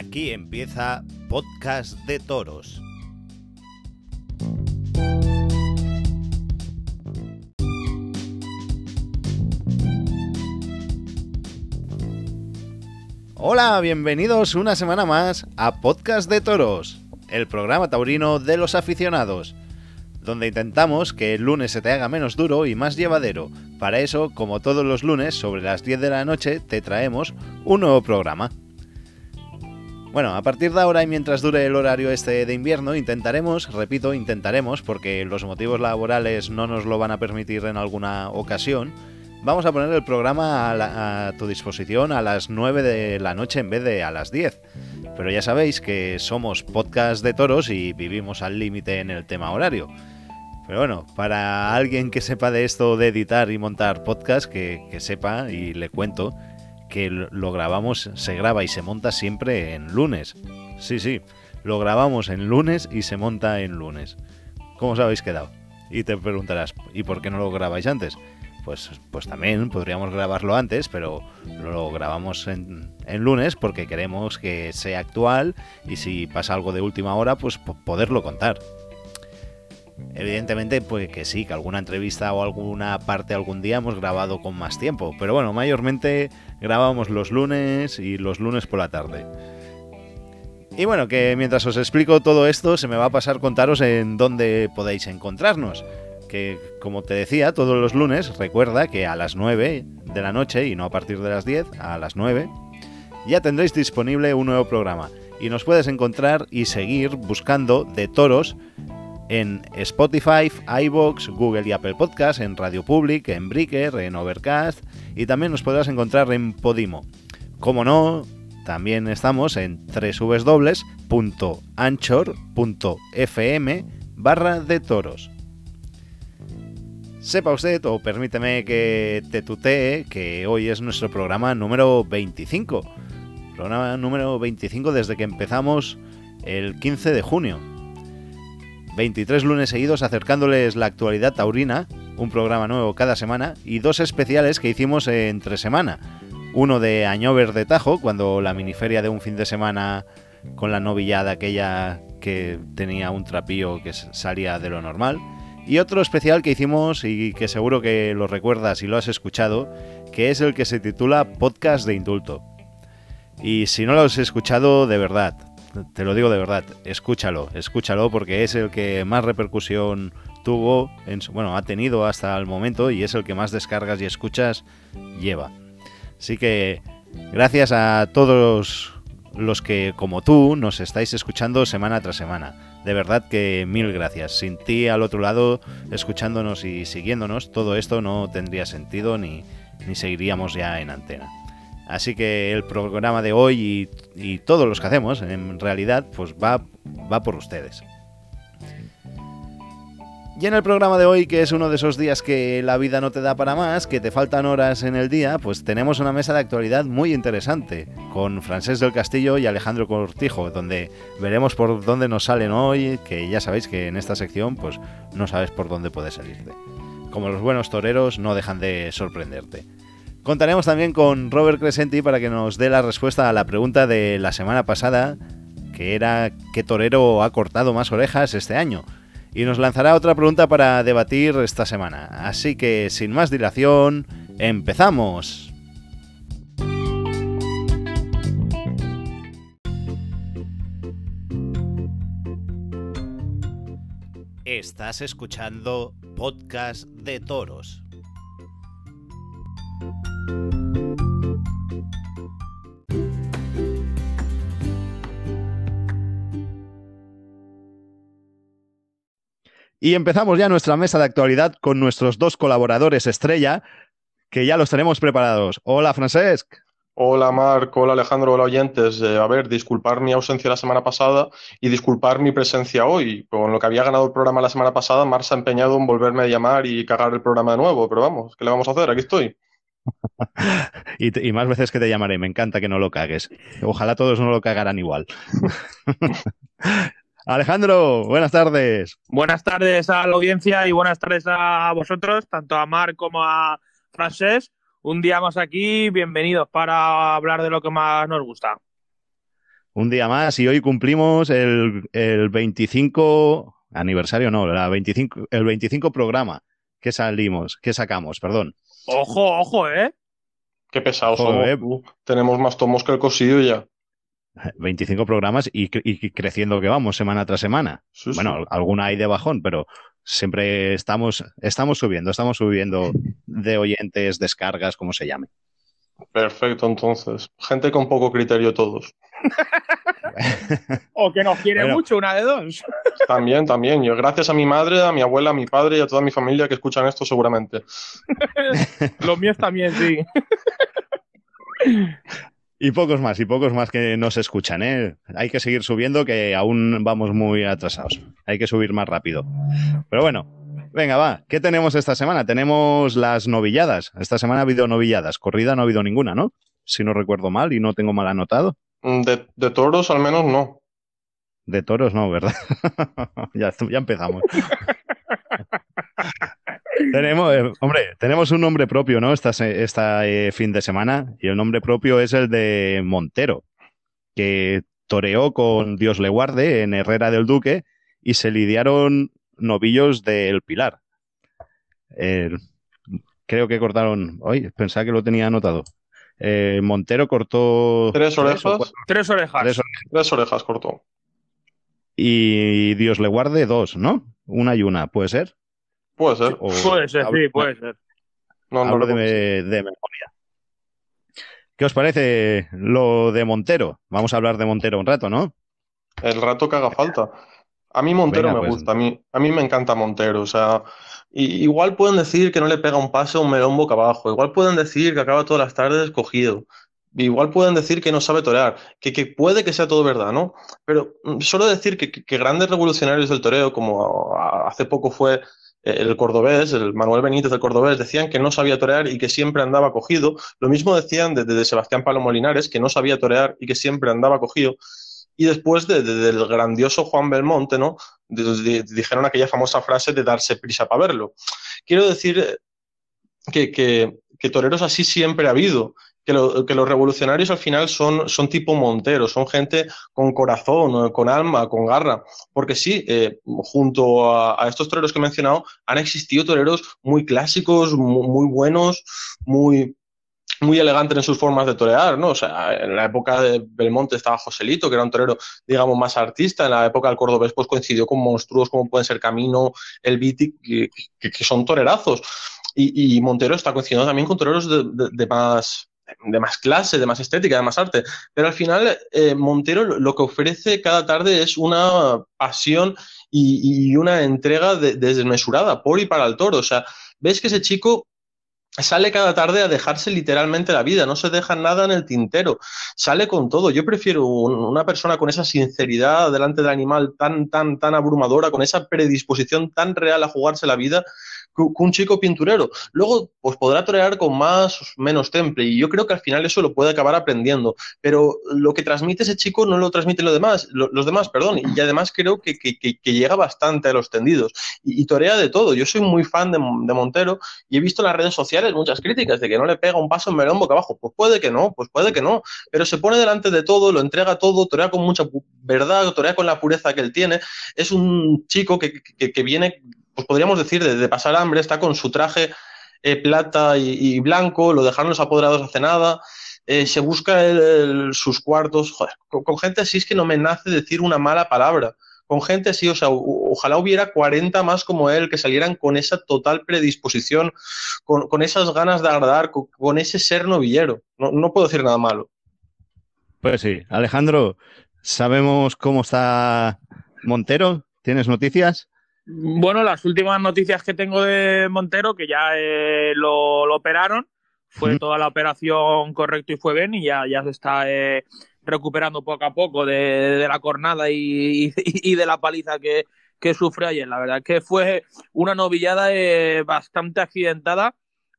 Aquí empieza Podcast de Toros. Hola, bienvenidos una semana más a Podcast de Toros, el programa taurino de los aficionados, donde intentamos que el lunes se te haga menos duro y más llevadero. Para eso, como todos los lunes, sobre las 10 de la noche, te traemos un nuevo programa. Bueno, a partir de ahora y mientras dure el horario este de invierno, intentaremos, repito, intentaremos, porque los motivos laborales no nos lo van a permitir en alguna ocasión, vamos a poner el programa a, tu disposición a las 9 de la noche en vez de a las 10. Pero ya sabéis que somos podcast de toros y vivimos al límite en el tema horario. Pero bueno, para alguien que sepa de esto de editar y montar podcast, que sepa y le cuento que lo grabamos, se graba y se monta siempre en lunes. Sí, sí, lo grabamos en lunes y se monta en lunes. ¿Cómo os habéis quedado? Y te preguntarás, ¿y por qué no lo grabáis antes? Pues, pues también podríamos grabarlo antes, pero lo grabamos en, en lunes porque queremos que sea actual y si pasa algo de última hora, pues poderlo contar. Evidentemente, pues que sí, que alguna entrevista o alguna parte algún día hemos grabado con más tiempo, pero bueno, mayormente grabamos los lunes y los lunes por la tarde. Y bueno, que mientras os explico todo esto, se me va a pasar contaros en dónde podéis encontrarnos. Que, como te decía, todos los lunes, recuerda que a las 9 de la noche, y no a partir de las 10, a las 9, ya tendréis disponible un nuevo programa. Y nos puedes encontrar y seguir buscando de toros en Spotify, iBox, Google y Apple Podcast, en Radio Public, en Breaker, en Overcast y también nos podrás encontrar en Podimo. Como no, también estamos en www.anchor.fm barra de toros. Sepa usted, o permíteme que te tutee, que hoy es nuestro programa número 25. Programa número 25 desde que empezamos el 15 de junio. 23 lunes seguidos acercándoles la actualidad taurina, un programa nuevo cada semana y dos especiales que hicimos entre semana. Uno de Añover de Tajo, cuando la miniferia de un fin de semana con la novillada aquella que tenía un trapío que salía de lo normal. Y otro especial que hicimos y que seguro que lo recuerdas y lo has escuchado, que es el que se titula Podcast de Indulto. Y si no lo has escuchado, de verdad, te lo digo de verdad, escúchalo, escúchalo porque es el que más repercusión tuvo, en bueno, ha tenido hasta el momento y es el que más descargas y escuchas lleva. Así que gracias a todos los que como tú nos estáis escuchando semana tras semana. De verdad que mil gracias. Sin ti al otro lado, escuchándonos y siguiéndonos, todo esto no tendría sentido ni, ni seguiríamos ya en antena. Así que el programa de hoy y, todos los que hacemos, en realidad, pues va, va por ustedes. Y en el programa de hoy, que es uno de esos días que la vida no te da para más, que te faltan horas en el día, pues tenemos una mesa de actualidad muy interesante, con Francés del Castillo y Alejandro Cortijo, donde veremos por dónde nos salen hoy, que ya sabéis que en esta sección, pues no sabes por dónde puede salirte. Como los buenos toreros, no dejan de sorprenderte. Contaremos también con Robert Crescenti para que nos dé la respuesta a la pregunta de la semana pasada, que era ¿qué torero ha cortado más orejas este año? Y nos lanzará otra pregunta para debatir esta semana. Así que, sin más dilación, empezamos. Estás escuchando Podcast de Toros. Y empezamos ya nuestra mesa de actualidad con nuestros dos colaboradores estrella, que ya los tenemos preparados. Hola, Francesc. Hola, Marco. Hola, Alejandro. Hola, oyentes. Eh, a ver, disculpar mi ausencia la semana pasada y disculpar mi presencia hoy. Con lo que había ganado el programa la semana pasada, Mar se ha empeñado en volverme a llamar y cagar el programa de nuevo. Pero vamos, ¿qué le vamos a hacer? Aquí estoy. y, y, más veces que te llamaré. Me encanta que no lo cagues. Ojalá todos no lo cagaran igual. Alejandro, buenas tardes. Buenas tardes a la audiencia y buenas tardes a vosotros, tanto a Mar como a Francés. Un día más aquí, bienvenidos para hablar de lo que más nos gusta. Un día más y hoy cumplimos el, el 25 aniversario, no, la 25, el 25 programa que salimos, que sacamos, perdón. Ojo, ojo, ¿eh? Qué pesados Joder. somos. Uh, tenemos más tomos que el cosillo ya. 25 programas y, cre- y creciendo que vamos semana tras semana. Sí, sí. Bueno, alguna hay de bajón, pero siempre estamos, estamos subiendo, estamos subiendo de oyentes, descargas, como se llame. Perfecto, entonces. Gente con poco criterio todos. O que nos quiere Bueno. mucho, una de dos. También, también. Yo, gracias a mi madre, a mi abuela, a mi padre y a toda mi familia que escuchan esto seguramente. Los míos también, sí. Y pocos más, y pocos más que nos escuchan, ¿eh? Hay que seguir subiendo, que aún vamos muy atrasados. Hay que subir más rápido. Pero bueno, venga, va. ¿Qué tenemos esta semana? Tenemos las novilladas. Esta semana ha habido novilladas. Corrida no ha habido ninguna, ¿no? Si no recuerdo mal y no tengo mal anotado. Mm, De, de toros, al menos, no. De toros no, ¿verdad? ya, ya empezamos. tenemos, eh, hombre, tenemos un nombre propio, ¿no? Esta, eh, fin de semana. Y el nombre propio es el de Montero, que toreó con Dios le guarde en Herrera del Duque y se lidiaron novillos del Pilar. Eh, creo que cortaron. Oye, pensaba que lo tenía anotado. Eh, Montero cortó Tres orejas. cuatro- Tres orejas. tres Tres orejas cortó. y Dios le guarde dos, ¿no? Una y una, ¿puede ser? Puede ser. O- Puede ser, hablo- sí, puede ser. No, no hablo lo- de, de memoria. ¿Qué os parece lo de Montero? Vamos a hablar de Montero un rato, ¿no? El rato que haga falta. A mí Montero Venga, me pues. gusta, a mí, a mí me encanta Montero. O sea, igual pueden decir que no le pega un pase a un melón boca abajo. Igual pueden decir que acaba todas las tardes cogido. Igual pueden decir que no sabe torear, que, que puede que sea todo verdad, ¿no? Pero mm, solo decir que, que- que grandes revolucionarios del toreo, como a- hace poco fue el cordobés, el Manuel Benítez del cordobés, decían que no sabía torear y que siempre andaba cogido. Lo mismo decían de, de Sebastián Palomo Linares, que no sabía torear y que siempre andaba cogido. Y después de- de- del grandioso Juan Belmonte, ¿no? Dijeron aquella famosa frase de darse prisa para verlo. Quiero decir que- que toreros así siempre ha habido, que, lo- que los revolucionarios al final son, son tipo Montero, son gente con corazón, eh, con alma, con garra, porque sí, eh, junto a, a estos toreros que he mencionado, han existido toreros muy clásicos, mu- muy, buenos, muy muy elegantes en sus formas de torear, ¿no? O sea, en la época de Belmonte estaba Joselito, que era un torero, digamos, más artista. En la época del Cordobés, pues coincidió con monstruos como pueden ser Camino, El Viti, que, que- que son torerazos. Y, y Montero está coincidiendo también con toreros de, de- de más de más clase, de más estética, de más arte. Pero al final, eh, Montero lo, que ofrece cada tarde es una pasión y, una entrega de- desmesurada por y para el toro. O sea, ves que ese chico sale cada tarde a dejarse literalmente la vida, no se deja nada en el tintero, sale con todo. Yo prefiero un- una persona con esa sinceridad delante del animal tan, tan, tan abrumadora, con esa predisposición tan real a jugarse la vida, un chico pinturero. Luego, pues podrá torear con más o menos temple, y yo creo que al final eso lo puede acabar aprendiendo. Pero lo que transmite ese chico no lo transmiten los demás, lo- los demás, perdón, y además creo que, que- llega bastante a los tendidos. Y, y torea de todo. Yo soy muy fan de, Montero y he visto en las redes sociales muchas críticas de que no le pega un paso en melón boca abajo. Pues puede que no, pues puede que no. Pero se pone delante de todo, lo entrega todo, torea con mucha verdad, torea con la pureza que él tiene. Es un chico que- que viene, pues podríamos decir, de, pasar hambre, está con su traje eh, plata y, blanco, lo dejaron los apoderados hace nada. eh, se busca sus cuartos. Con, gente así es que no me nace decir una mala palabra con gente así, o sea, ojalá hubiera 40 más como él, que salieran con esa total predisposición, con, con esas ganas de agradar, con, con ese ser novillero. No, no puedo decir nada malo. Pues sí. Alejandro, ¿sabemos cómo está Montero? ¿Tienes noticias? Bueno, las últimas noticias que tengo de Montero, que ya eh, lo, lo operaron, fue toda la operación correcto y fue bien y ya, ya se está eh, recuperando poco a poco de, de la cornada y, y- y de la paliza que, que sufre ayer. La verdad que fue una novillada eh, bastante accidentada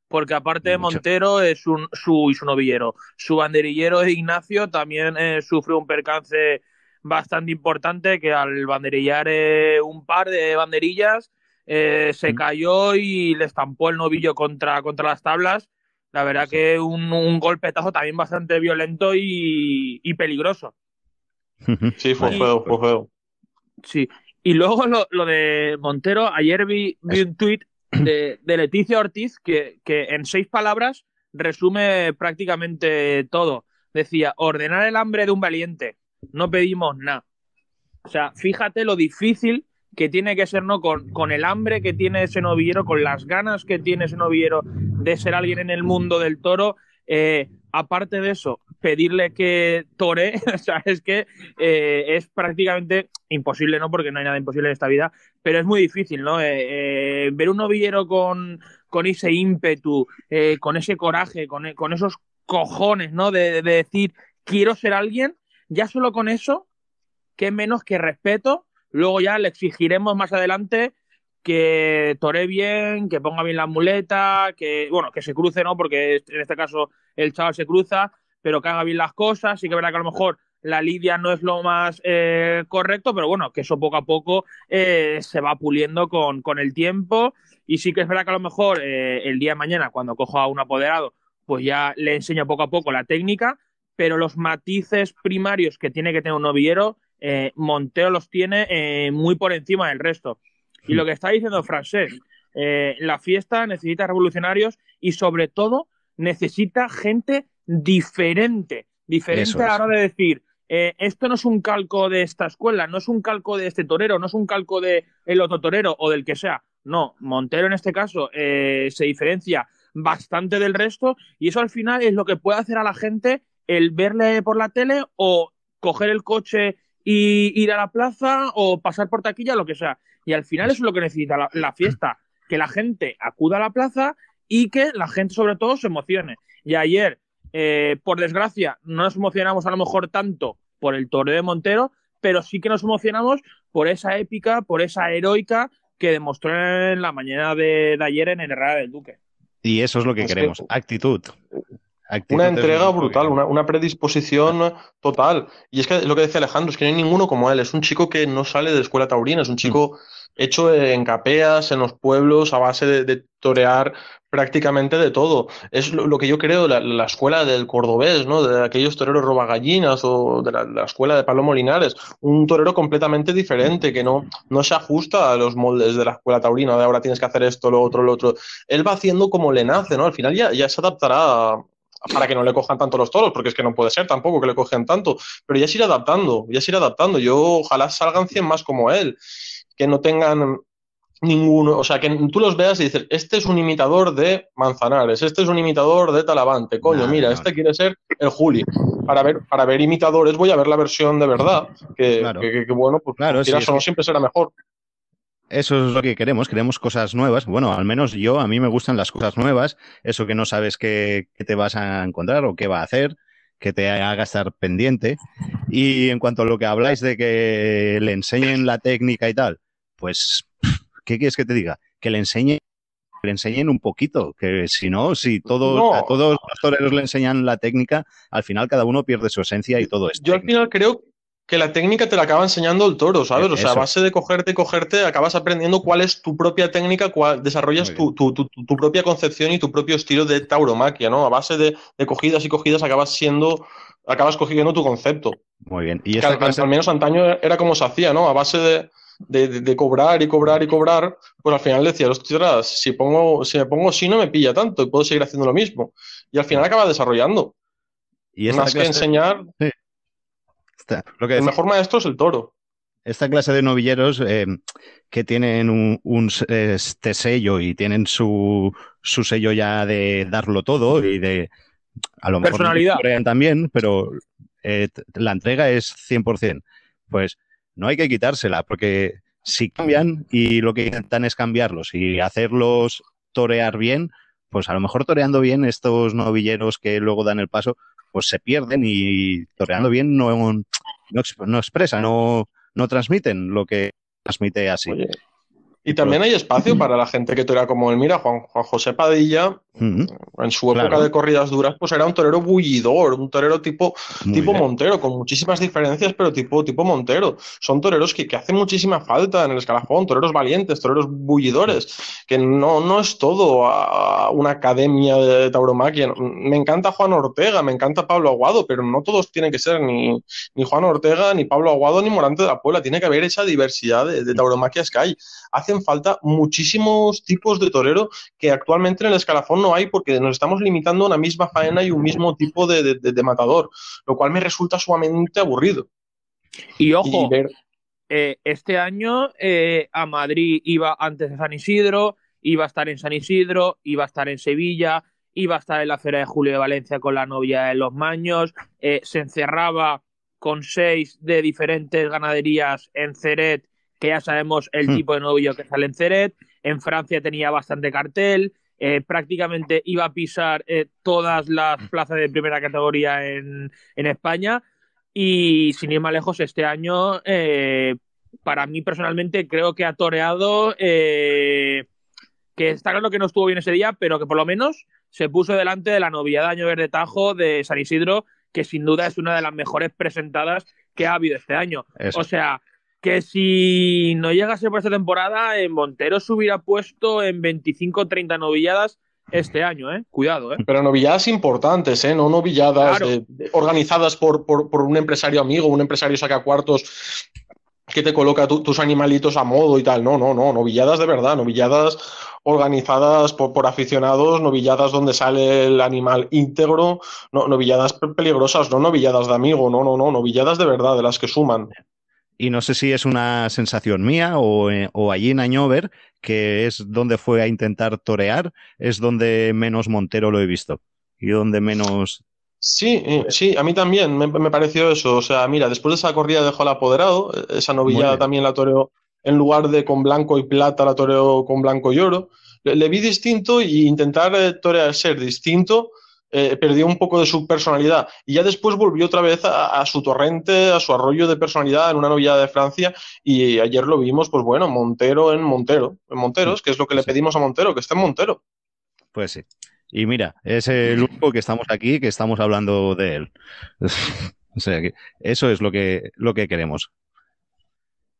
porque aparte de. Montero es un, su, y su novillero, su banderillero Ignacio también eh, sufre un percance bastante importante que al banderillar eh, un par de banderillas eh, se cayó y le estampó el novillo contra, contra las tablas. La verdad Sí. que un, un golpetazo también bastante violento y, y peligroso. Sí, fue feo, fue feo. Sí. Y luego lo, de Montero, ayer vi, un tuit de, Leticia Ortiz que, que en seis palabras resume prácticamente todo. Decía, ordenar el hambre de un valiente. No pedimos nada. O sea, fíjate lo difícil que tiene que ser, ¿no? Con, con, el hambre que tiene ese novillero, con las ganas que tiene ese novillero de ser alguien en el mundo del toro. Eh, aparte de eso, pedirle que tore, o sea, es que eh, es prácticamente imposible, ¿no? Porque no hay nada imposible en esta vida, pero es muy difícil, ¿no? Eh, ver un novillero con, con ese ímpetu, con ese coraje, con, con, esos cojones, ¿no? De, de decir, quiero ser alguien, ya solo con eso, que menos que respeto Luego ya le exigiremos más adelante que tore bien, que ponga bien la muleta, que, bueno, que se cruce, ¿no? Porque en este caso el chaval se cruza, pero que haga bien las cosas. Sí que verá que a lo mejor la lidia no es lo más eh, correcto, pero bueno, que eso poco a poco eh, se va puliendo con, con, el tiempo. Y sí que es verdad que a lo mejor eh, el día de mañana, cuando cojo a un apoderado, pues ya le enseño poco a poco la técnica, pero los matices primarios que tiene que tener un novillero eh, Monteo los tiene eh, muy por encima del resto. Y lo que está diciendo Francés, eh, la fiesta necesita revolucionarios y sobre todo necesita gente diferente, diferente a la hora de decir, esto no es un calco de esta escuela, no es un calco de este torero, no es un calco de el otro torero o del que sea. No, Montero en este caso se diferencia bastante del resto y eso al final es lo que puede hacer a la gente el verle por la tele o coger el coche y ir a la plaza o pasar por taquilla, lo que sea. Y al final eso es lo que necesita la, fiesta, que la gente acuda a la plaza y que la gente sobre todo se emocione. Y ayer, eh, por desgracia, no nos emocionamos a lo mejor tanto por el torneo de Montero, pero sí que nos emocionamos por esa épica, por esa heroica que demostró en la mañana de, ayer en el Herrera del Duque. Y eso es lo que queremos, actitud una entrega brutal, una, predisposición total. Y es que lo que decía Alejandro, es que no hay ninguno como él. Es un chico que no sale de la escuela taurina, es un chico hecho en capeas, en los pueblos, a base de, torear prácticamente de todo. Es lo, que yo creo, la, la, escuela del cordobés, ¿no? De aquellos toreros robagallinas o de la, escuela de Palomo Linares. Un torero completamente diferente, que no, no se ajusta a los moldes de la escuela taurina, de ahora tienes que hacer esto, lo otro, lo otro. Él va haciendo como le nace, ¿no? Al final ya, ya se adaptará para que no le cojan tanto los toros, porque es que no puede ser tampoco que le cogen tanto, pero ya se irá adaptando, ya se irá adaptando. Yo ojalá salgan 100 más como él, que no tengan ninguno, o sea, que tú los veas y dices, este es un imitador de Manzanares, este es un imitador de Talavante, coño, mira, este quiere ser el Juli. Para ver, para ver imitadores voy a ver la versión de verdad, que, bueno, pues claro, siempre será mejor eso es lo que queremos, queremos cosas nuevas. Bueno, al menos yo, a mí me gustan las cosas nuevas, eso que no sabes qué, te vas a encontrar o qué va a hacer, que te haga estar pendiente. Y en cuanto a lo que habláis de que le enseñen la técnica y tal, pues, ¿qué quieres que te diga? Que le enseñen le enseñen un poquito, que si no, si todos, a todos los toreros le enseñan la técnica, al final cada uno pierde su esencia y todo esto. Yo al final creo que la técnica te la acaba enseñando el toro, ¿sabes? O sea, a base de cogerte y cogerte, acabas aprendiendo cuál es tu propia técnica, cuál, desarrollas tu, propia concepción y tu propio estilo de tauromaquia, ¿no? A base de, cogidas y cogidas acabas siendo, acabas cogiendo tu concepto. Muy bien. ¿Y al, al, menos antaño era como se hacía, ¿no? A base de, cobrar y cobrar y cobrar, pues al final decía, ostras, si, pongo, si me pongo así no me pilla tanto y puedo seguir haciendo lo mismo. Y al final acaba desarrollando. Y Más que enseñar, el mejor maestro es el toro. Esta clase de novilleros eh, que tienen un, este sello y tienen su, su, sello ya de darlo todo y de a lo mejor personalidad también, pero eh, la entrega es 100%. Pues no hay que quitársela, porque si cambian y lo que intentan es cambiarlos y hacerlos torear bien, pues a lo mejor toreando bien estos novilleros que luego dan el paso, pues se pierden y toreando bien no, no, no expresan, no, no transmiten lo que transmite así. y también hay espacio para la gente que torea como él. Mira, Juan, Juan José Padilla En su época de corridas duras, pues era un torero bullidor, un torero tipo, tipo Montero, con muchísimas diferencias, pero tipo, tipo Montero. Son toreros que, que hacen muchísima falta en el escalafón, toreros valientes, toreros bullidores, que no, no es todo una academia de tauromaquia. Me encanta Juan Ortega, me encanta Pablo Aguado, pero no todos tienen que ser ni, ni Juan Ortega, ni Pablo Aguado, ni Morante de la Puebla. Tiene que haber esa diversidad de, de tauromaquias que hay. Hacen falta muchísimos tipos de torero que actualmente en el escalafón no hay porque nos estamos limitando a una misma faena y un mismo tipo de, matador, lo cual me resulta sumamente aburrido. Y ojo, eh, este año eh, a Madrid iba antes de San Isidro, iba a estar en San Isidro, iba a estar en Sevilla, iba a estar en la Feria de Julio de Valencia con la novia de los Maños, eh, se encerraba con seis de diferentes ganaderías en Ceret, que ya sabemos el hmm. tipo de novio que sale en Ceret, en Francia tenía bastante cartel, eh, prácticamente iba a pisar eh, todas las plazas de primera categoría en, España y sin ir más lejos este año, eh, para mí personalmente creo que ha toreado, que está claro que no estuvo bien ese día, pero que por lo menos se puso delante de la novia de Año Verde Tajo de San Isidro, que sin duda es una de las mejores presentadas que ha habido este año. O sea, que si no llegase por esta temporada, en Montero se hubiera puesto en 25 30 novilladas este año, ¿eh? Cuidado, ¿eh? Pero novilladas importantes, ¿eh? No novilladas organizadas por, por, un empresario amigo, un empresario saca cuartos que te coloca tus animalitos a modo y tal. No, no, no, novilladas de verdad, novilladas organizadas por, por aficionados, novilladas donde sale el animal íntegro, no, novilladas peligrosas, no novilladas de amigo, no, no, no, novilladas de verdad, de las que suman y no sé si es una sensación mía o, eh, o, allí en Añover, que es donde fue a intentar torear, es donde menos Montero lo he visto y donde menos... Sí, eh, sí, a mí también me, pareció eso. O sea, mira, después de esa corrida dejó el apoderado, eh, esa novilla también la toreó, en lugar de con blanco y plata, la toreó con blanco y oro. Le, vi distinto y intentar torear ser distinto eh, perdió un poco de su personalidad y ya después volvió otra vez a, su torrente, a su arroyo de personalidad en una novillada de Francia y ayer lo vimos, pues bueno, Montero en Montero, en Monteros, que es lo que le pedimos a Montero, que esté en Montero. Pues sí. Y mira, es el único que estamos aquí, que estamos hablando de él. o sea que eso es lo que, lo que queremos.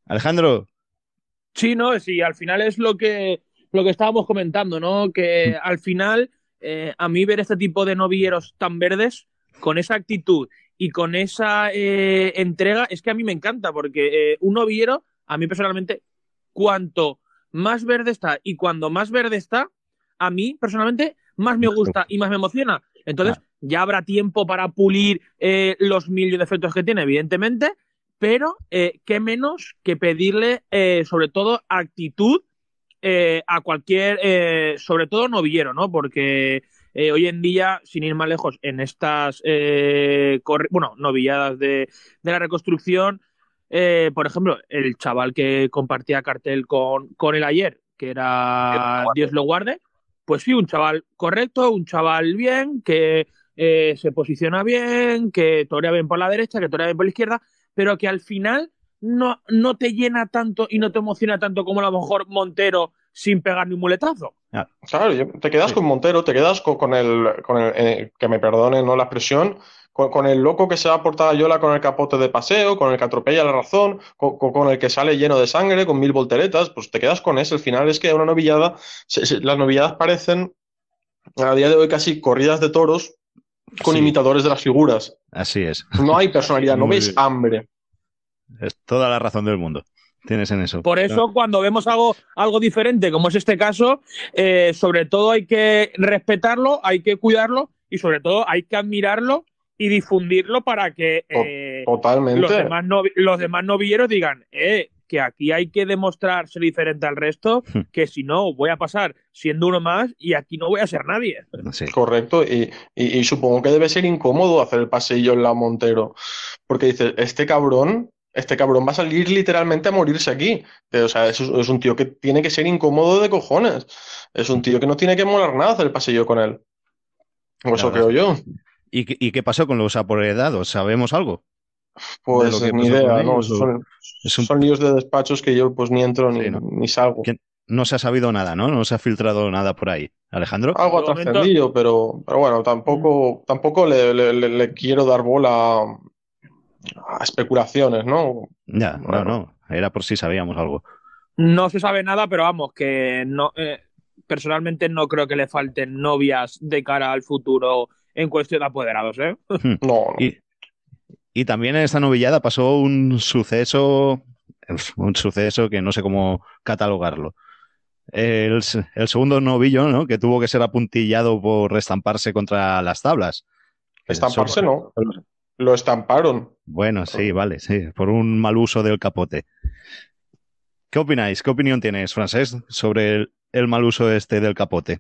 Alejandro. Sí, no, sí, al final es lo que, lo que estábamos comentando, ¿no? Que al final eh, a mí ver este tipo de novilleros tan verdes, con esa actitud y con esa eh, entrega, es que a mí me encanta, porque eh, un novillero, a mí personalmente, cuanto más verde está y cuando más verde está, a mí personalmente más me gusta y más me emociona. Entonces, ya habrá tiempo para pulir los mil defectos que tiene, evidentemente, pero qué menos que pedirle, sobre todo, actitud eh, a cualquier, eh, sobre todo novillero, ¿no? Porque eh, hoy en día, sin ir más lejos, en estas, bueno, novilladas de, la reconstrucción, por ejemplo, el chaval que compartía cartel con, con él ayer, que era Dios lo guarde, pues sí, un chaval correcto, un chaval bien, que se posiciona bien, que torea bien por la derecha, que torea bien por la izquierda, pero que al final no, no te llena tanto y no te emociona tanto como a lo mejor Montero sin pegar ni un muletazo. Claro, te quedas con Montero, te quedas con, el, con el eh, que me perdone no la expresión, con, el loco que se va a portar a Yola con el capote de paseo, con el que atropella la razón, con, el que sale lleno de sangre, con mil volteretas, pues te quedas con ese. Al final es que una novillada, las novilladas parecen a día de hoy casi corridas de toros con imitadores de las figuras. Así es. No hay personalidad, no veis hambre. Es toda la razón del mundo. Tienes en eso. Por eso, cuando vemos algo, algo diferente, como es este caso, eh, sobre todo hay que respetarlo, hay que cuidarlo y sobre todo hay que admirarlo y difundirlo para que eh, Totalmente. Los, demás los demás novilleros digan, eh, que aquí hay que demostrar ser diferente al resto, hmm. que si no voy a pasar siendo uno más y aquí no voy a ser nadie. Correcto, y, y, supongo que debe ser incómodo hacer el pasillo en la Montero, porque dices, este cabrón este cabrón va a salir literalmente a morirse aquí. O sea, es, un tío que tiene que ser incómodo de cojones. Es un tío que no tiene que molar nada hacer el pasillo con él. O eso creo yo. ¿Y, qué pasó con los aporedados? ¿Sabemos algo? Pues ni idea, no. Son, líos de despachos que yo pues ni entro ni, salgo. no se ha sabido nada, ¿no? No se ha filtrado nada por ahí. Alejandro. Algo ha trascendido, pero, pero bueno, tampoco, tampoco le, le, quiero dar bola a especulaciones, ¿no? Ya, no, no. Era por si sabíamos algo. No se sabe nada, pero vamos, que no. Eh, personalmente no creo que le falten novias de cara al futuro en cuestión de apoderados, ¿eh? Hmm. No, Y, y, también en esta novillada pasó un suceso, un suceso que no sé cómo catalogarlo. El, el segundo novillo, ¿no? Que tuvo que ser apuntillado por estamparse contra las tablas. Estamparse no, lo estamparon. Bueno, sí, vale, sí, por un mal uso del capote. ¿Qué opináis? ¿Qué opinión tienes, Francés, sobre el, mal uso este del capote?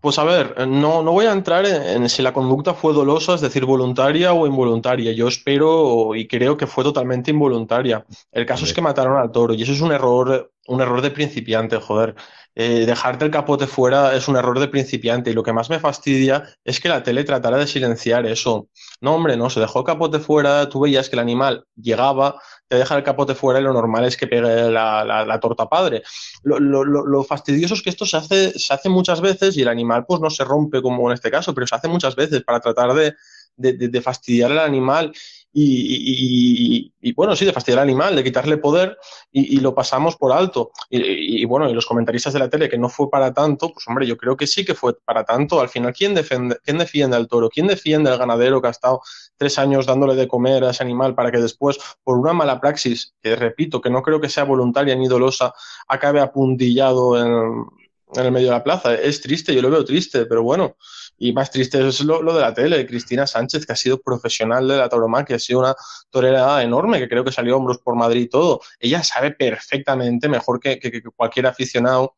Pues a ver, no, no voy a entrar en, si la conducta fue dolosa, es decir, voluntaria o involuntaria. Yo espero y creo que fue totalmente involuntaria. El caso es que mataron al toro y eso es un error, un error de principiante, joder. Eh, dejarte el capote fuera es un error de principiante y lo que más me fastidia es que la tele tratara de silenciar eso. No, hombre, no, se dejó el capote fuera, tú veías que el animal llegaba, te deja el capote fuera y lo normal es que pegue la, torta padre. Lo, fastidioso es que esto se hace, se hace muchas veces y el animal pues no se rompe como en este caso, pero se hace muchas veces para tratar de, de fastidiar al animal y, bueno, sí, de fastidiar al animal, de quitarle poder y, lo pasamos por alto. Y, bueno, y los comentaristas de la tele que no fue para tanto, pues hombre, yo creo que sí que fue para tanto. Al final, ¿quién defiende, quién defiende al toro? ¿Quién defiende al ganadero que ha estado tres años dándole de comer a ese animal para que después, por una mala praxis, que repito, que no creo que sea voluntaria ni dolosa, acabe apuntillado en, en el medio de la plaza? Es triste, yo lo veo triste, pero bueno. Y más triste es lo, de la tele, Cristina Sánchez, que ha sido profesional de la tauromaquia, ha sido una torera enorme, que creo que salió hombros por Madrid y todo. Ella sabe perfectamente, mejor que, cualquier aficionado,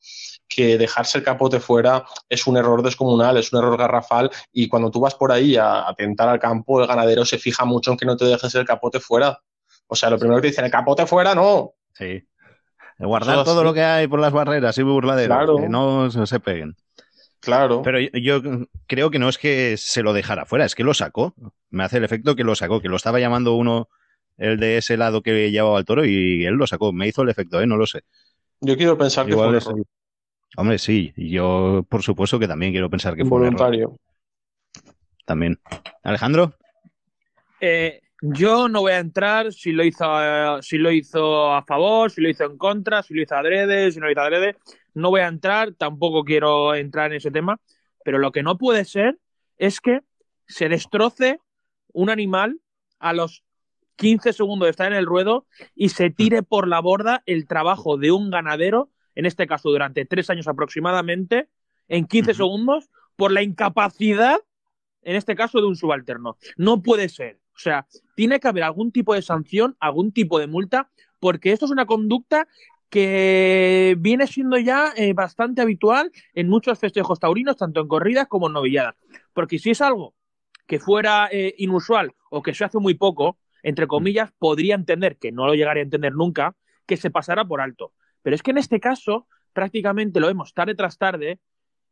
que dejarse el capote fuera es un error descomunal, es un error garrafal y cuando tú vas por ahí a, atentar al campo, el ganadero se fija mucho en que no te dejes el capote fuera. O sea, lo primero que te dicen, el capote fuera, no. Sí. Guardar todo lo que hay por las barreras y burladeros, que no se peguen. Claro. Pero yo, creo que no es que se lo dejara fuera, es que lo sacó. Me hace el efecto que lo sacó, que lo estaba llamando uno el de ese lado que llevaba al toro y él lo sacó. Me hizo el efecto, ¿eh? No lo sé. Yo quiero pensar que fue Hombre, sí, yo por supuesto que también quiero pensar que fue voluntario. También. Alejandro. Eh, yo no voy a entrar si lo hizo, si lo hizo a favor, si lo hizo en contra, si lo hizo adrede, si no lo hizo adrede. No voy a entrar, tampoco quiero entrar en ese tema, pero lo que no puede ser es que se destroce un animal a los 15 segundos de estar en el ruedo y se tire por la borda el trabajo de un ganadero, en este caso durante tres años aproximadamente, en 15 segundos, por la incapacidad, en este caso, de un subalterno. No puede ser. O sea, tiene que haber algún tipo de sanción, algún tipo de multa, porque esto es una conducta que viene siendo ya eh, bastante habitual en muchos festejos taurinos, tanto en corridas como en novilladas. Porque si es algo que fuera eh, inusual o que se hace muy poco, entre comillas, podría entender, que no lo llegaría a entender nunca, que se pasara por alto. Pero es que en este caso, prácticamente lo vemos tarde tras tarde,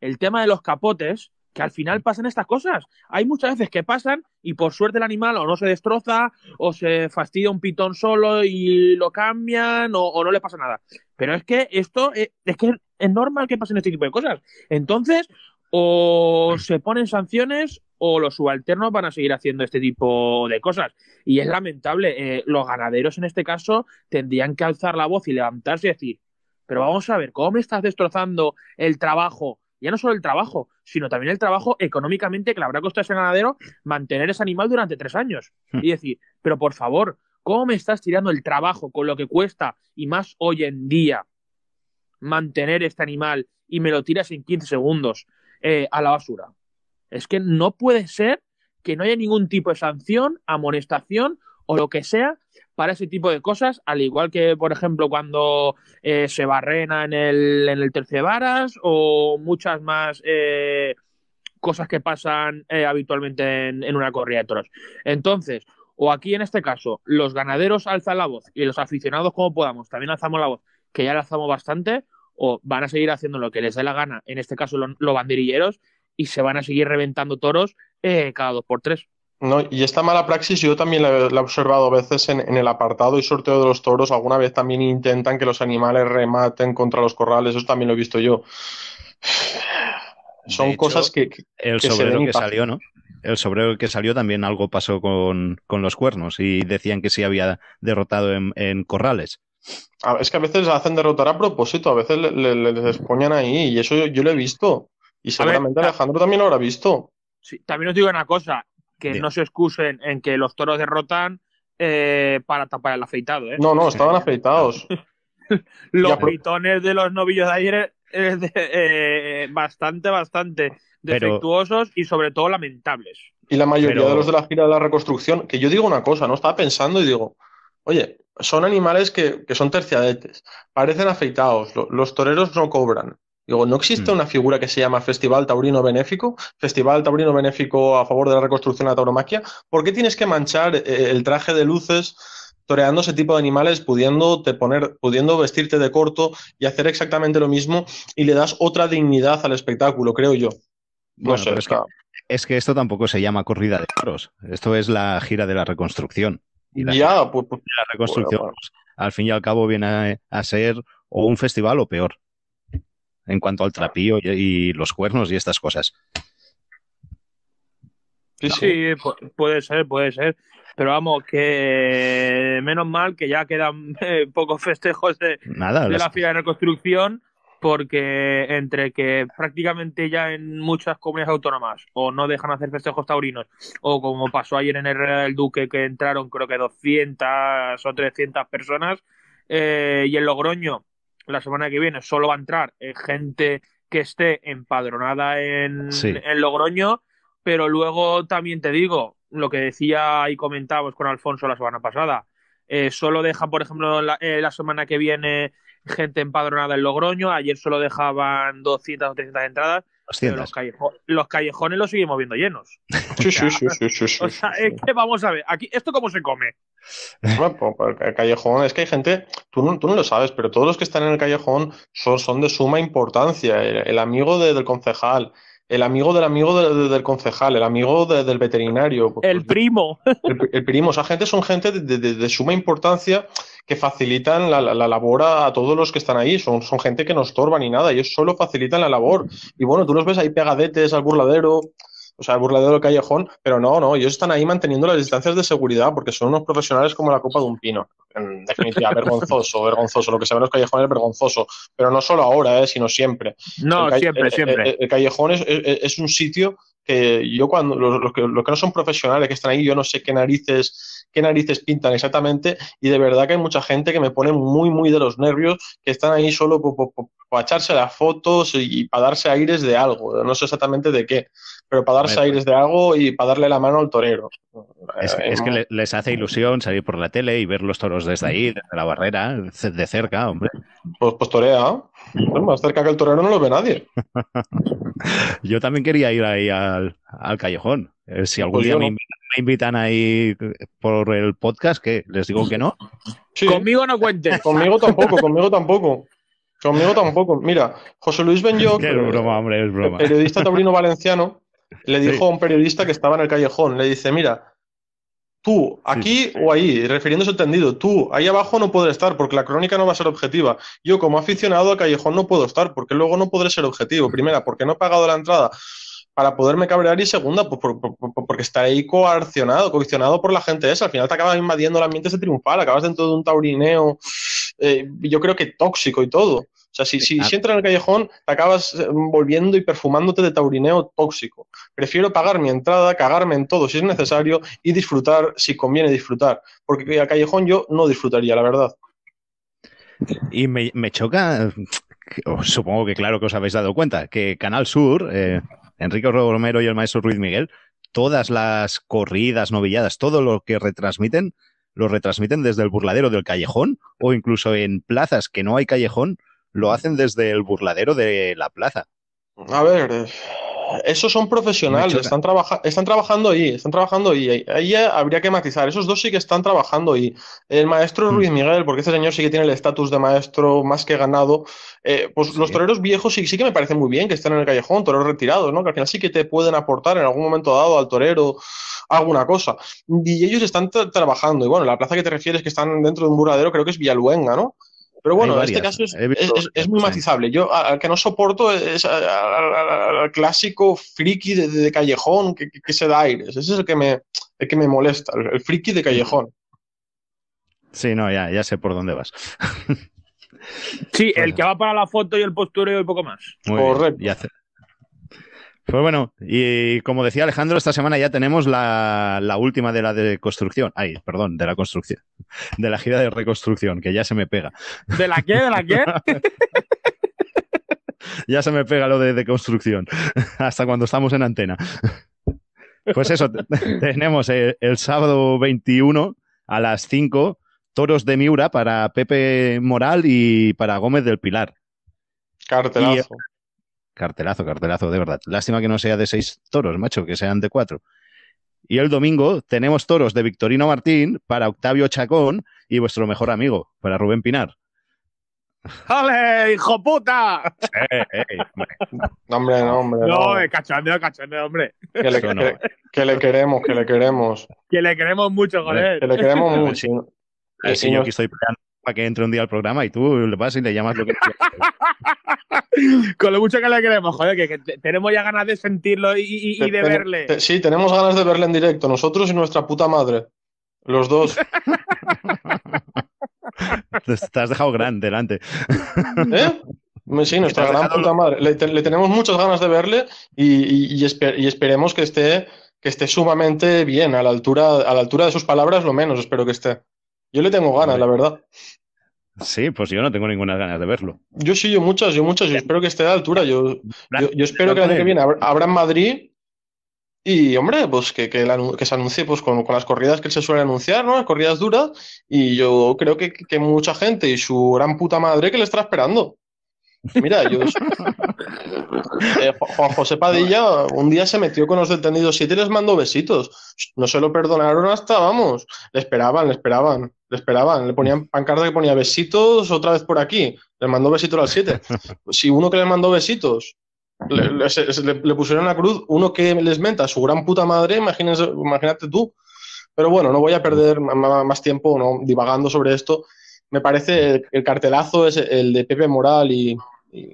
el tema de los capotes que al final pasan estas cosas. Hay muchas veces que pasan y por suerte el animal o no se destroza o se fastidia un pitón solo y lo cambian o, no le pasa nada. Pero es que esto eh, es, que es normal que pasen este tipo de cosas. Entonces, o se ponen sanciones o los subalternos van a seguir haciendo este tipo de cosas. Y es lamentable. Eh, los ganaderos en este caso tendrían que alzar la voz y levantarse y decir, pero vamos a ver, ¿cómo me estás destrozando el trabajo ya no solo el trabajo, sino también el trabajo económicamente que le habrá costado a ese ganadero mantener ese animal durante tres años. Hmm. Y decir, pero por favor, ¿cómo me estás tirando el trabajo con lo que cuesta y más hoy en día mantener este animal y me lo tiras en 15 segundos eh, a la basura? Es que no puede ser que no haya ningún tipo de sanción, amonestación o lo que sea para ese tipo de cosas, al igual que, por ejemplo, cuando eh, se barrena en el, en el varas o muchas más eh, cosas que pasan eh, habitualmente en, una corrida de toros. Entonces, o aquí en este caso, los ganaderos alzan la voz y los aficionados, como podamos, también alzamos la voz, que ya la alzamos bastante, o van a seguir haciendo lo que les dé la gana, en este caso los banderilleros, y se van a seguir reventando toros cada dos por tres. No, y esta mala praxis yo también la, he observado a veces en, en, el apartado y sorteo de los toros. Alguna vez también intentan que los animales rematen contra los corrales. Eso también lo he visto yo. Son hecho, cosas que, el que se sobrero que salió, ¿no? El sobrero que salió también algo pasó con, con los cuernos y decían que sí había derrotado en, en corrales. A- Es que a veces hacen derrotar a propósito, a veces le, le- le- les ponen ahí y eso yo, yo lo he visto. Y seguramente Alejandro también lo habrá visto. Sí, también os digo una cosa, que Bien. no se excusen en que los toros derrotan eh, para tapar el afeitado. ¿eh? No, no, estaban afeitados. Los pitones de los novillos de ayer es de- eh, bastante, bastante Pero- defectuosos y sobre todo lamentables. Y la mayoría Pero- de los de la gira de la reconstrucción, que yo digo una cosa, ¿no? Estaba pensando y digo, oye, son animales que, que son terciadetes, parecen afeitados, lo- los toreros no cobran. Digo, ¿no existe Hmm. una figura que se llama Festival Taurino Benéfico? Festival Taurino Benéfico a favor de la reconstrucción de la tauromaquia. ¿Por qué tienes que manchar eh, el traje de luces toreando ese tipo de animales, pudiendo, te poner, pudiendo vestirte de corto y hacer exactamente lo mismo y le das otra dignidad al espectáculo, creo yo? No Bueno, sé, es que, es que esto tampoco se llama corrida de toros. Esto es la gira de la reconstrucción. Y la ya, pues, pues, la reconstrucción, Bueno, pues, al fin y al cabo, viene a, a ser o un festival o peor. En cuanto al trapío y, y los cuernos y estas cosas. sí, sí. Sí, pu- puede ser, puede ser. Pero vamos, que menos mal que ya quedan eh, pocos festejos de, Nada, de las- la fila de reconstrucción, porque entre que prácticamente ya en muchas comunidades autónomas o no dejan hacer festejos taurinos, o como pasó ayer en Herrera del Duque, que entraron creo que 200 o 300 personas, eh, y en Logroño la semana que viene solo va a entrar eh, gente que esté empadronada en, Sí. en Logroño, pero luego también te digo, lo que decía y comentábamos con Alfonso la semana pasada, eh, solo dejan, por ejemplo, la, eh, la semana que viene gente empadronada en Logroño, ayer solo dejaban 200 o 300 entradas, pero 200. los, callejo- los callejones los seguimos viendo llenos. Sí, sí, sí, sí, sí, sí, O sea, sí, es que vamos a ver, aquí, ¿esto cómo se come? Bueno, el callejón, es que hay gente, tú no, tú no lo sabes, pero todos los que están en el callejón son, son de suma importancia. El, el amigo de- del concejal, el amigo del amigo de- de- del concejal, el amigo de- del veterinario. pues, El primo. el, el primo, esa gente son gente de, suma importancia que facilitan la, la- la labor a, todos los que están ahí. Son, son gente que no estorban ni nada, ellos solo facilitan la labor. Y bueno, tú los ves ahí pegadetes al burladero, o sea, al burladero del callejón, pero no, no, ellos están ahí manteniendo las distancias de seguridad porque son unos profesionales como la copa de un pino. En definitiva, vergonzoso, vergonzoso. Lo que se ve en los callejones es vergonzoso. Pero no solo ahora, eh, sino siempre. No, El siempre, el- siempre. El, el callejón es, es- es un sitio que yo cuando los, los que, los que no son profesionales que están ahí, yo no sé qué narices, qué narices pintan exactamente, y de verdad que hay mucha gente que me pone muy, muy de los nervios, que están ahí solo para echarse las fotos y, para darse aires de algo. No sé exactamente de qué, pero para darse aires de algo y para darle la mano al torero. Es, Eh, es que le- les hace ilusión salir por la tele y ver los toros desde ahí, desde la barrera, de cerca, hombre. Pues, pues torea. Pues más cerca que el torero no lo ve nadie. Yo también quería ir ahí al, al callejón. Eh, Si algún Pues día me, no. invitan, me invitan ahí por el podcast, que les digo que no. Sí. Conmigo no cuentes. Conmigo tampoco, conmigo tampoco. Conmigo tampoco. Mira, José Luis Benyoc, Que es broma, hombre, es broma. periodista taurino valenciano, le dijo Sí. a un periodista que estaba en el callejón, le dice, mira, tú aquí o ahí, refiriéndose entendido, tú ahí abajo no podrás estar porque la crónica no va a ser objetiva. Yo como aficionado al callejón no puedo estar porque luego no podré ser objetivo. Primera, porque no he pagado la entrada para poderme cabrear y segunda, pues por- por- por- porque estaré coaccionado, coaccionado por la gente esa. Al final te acabas invadiendo el ambiente ese triunfal, acabas dentro de un taurineo, eh, yo creo que tóxico y todo. O sea, si, si, si entras en el callejón, te acabas eh, volviendo y perfumándote de taurineo tóxico. Prefiero pagar mi entrada, cagarme en todo si es necesario y disfrutar si conviene disfrutar. Porque al callejón yo no disfrutaría, la verdad. Y me, me choca, supongo que claro que os habéis dado cuenta, que Canal Sur, eh, Enrique Romero y el maestro Ruiz Miguel, todas las corridas, novilladas, todo lo que retransmiten, lo retransmiten desde el burladero del callejón o incluso en plazas que no hay callejón, lo hacen desde el burladero de la plaza. A ver, eh, esos son profesionales, están, están trabajando ahí, están trabajando ahí. Ahí habría que matizar. Esos dos sí que están trabajando ahí. El maestro mm. Ruiz Miguel, porque ese señor sí que tiene el estatus de maestro más que ganado. Eh, pues los toreros viejos sí, sí que me parecen muy bien que estén en el callejón, toreros retirados, ¿no? Que al final sí que te pueden aportar en algún momento dado al torero alguna cosa. Y ellos están trabajando. Y bueno, la plaza que te refieres que están dentro de un buradero creo que es Villaluenga, ¿no? Pero bueno, en este caso es, muy matizable. Yo al que no soporto es al, clásico friki de, callejón que, se da aires. Ese es el que me, el que me molesta, el, friki de callejón. Sí, no, ya, ya sé por dónde vas. sí, el que va para la foto y el postureo y poco más. Correcto. Pues bueno, y como decía Alejandro, esta semana ya tenemos la, última de la de construcción. Ay, perdón, de la construcción. De la gira de reconstrucción, que ya se me pega. ¿De la qué? ¿De la qué? ya se me pega lo de, de construcción. Hasta cuando estamos en antena. Pues eso, tenemos el, el, sábado 21 a las 5 toros de Miura para Pepe Moral y para Gómez del Pilar. Cartelazo. Cartelazo, cartelazo, de verdad. Lástima que no sea de seis toros, macho, que sean de cuatro. Y el domingo tenemos toros de Victorino Martín para Octavio Chacón y vuestro mejor amigo, para Rubén Pinar. ¡Ale, hijo puta! Eh, eh, no, hombre, no, hombre. No, no. cachondeo, cachondeo, hombre. Que le, que, le, queremos, que le queremos. Que le queremos mucho, joder. Que le queremos mucho. Sí, yo aquí estoy peleando para que entre un día al programa y tú le vas y le llamas lo que quieras. Con lo mucho que le queremos, joder, que, tenemos ya ganas de sentirlo y, de verle. sí, tenemos ganas de verle en directo, nosotros y nuestra puta madre. Los dos. Te has dejado grande delante. ¿Eh? Sí, nuestra gran puta madre. Le, tenemos muchas ganas de verle y, esperemos que esté, que esté sumamente bien, a la, altura, a la altura de sus palabras, lo menos espero que esté. Yo le tengo ganas, la verdad. Sí, pues yo no tengo ninguna ganas de verlo. Yo sí, yo muchas, yo muchas, yo espero que esté a la altura. Yo, yo, espero que el año que viene abra en Madrid y, hombre, pues que, que, se anuncie pues, con, las corridas que se suele anunciar, ¿no? Las corridas duras. Y yo creo que, que mucha gente y su gran puta madre que le está esperando. Mira, yo. Eh, Juan José Padilla un día se metió con los detenidos siete y les mandó besitos. No se lo perdonaron hasta, vamos. Le esperaban, le esperaban, le esperaban. Le ponían pancarta que ponía besitos otra vez por aquí. Le mandó besitos al siete. Si uno que le mandó besitos le, pusieron la cruz, uno que les menta a su gran puta madre, imagínate tú. Pero bueno, no voy a perder más tiempo ¿no? divagando sobre esto me parece el, cartelazo es el de Pepe Moral y,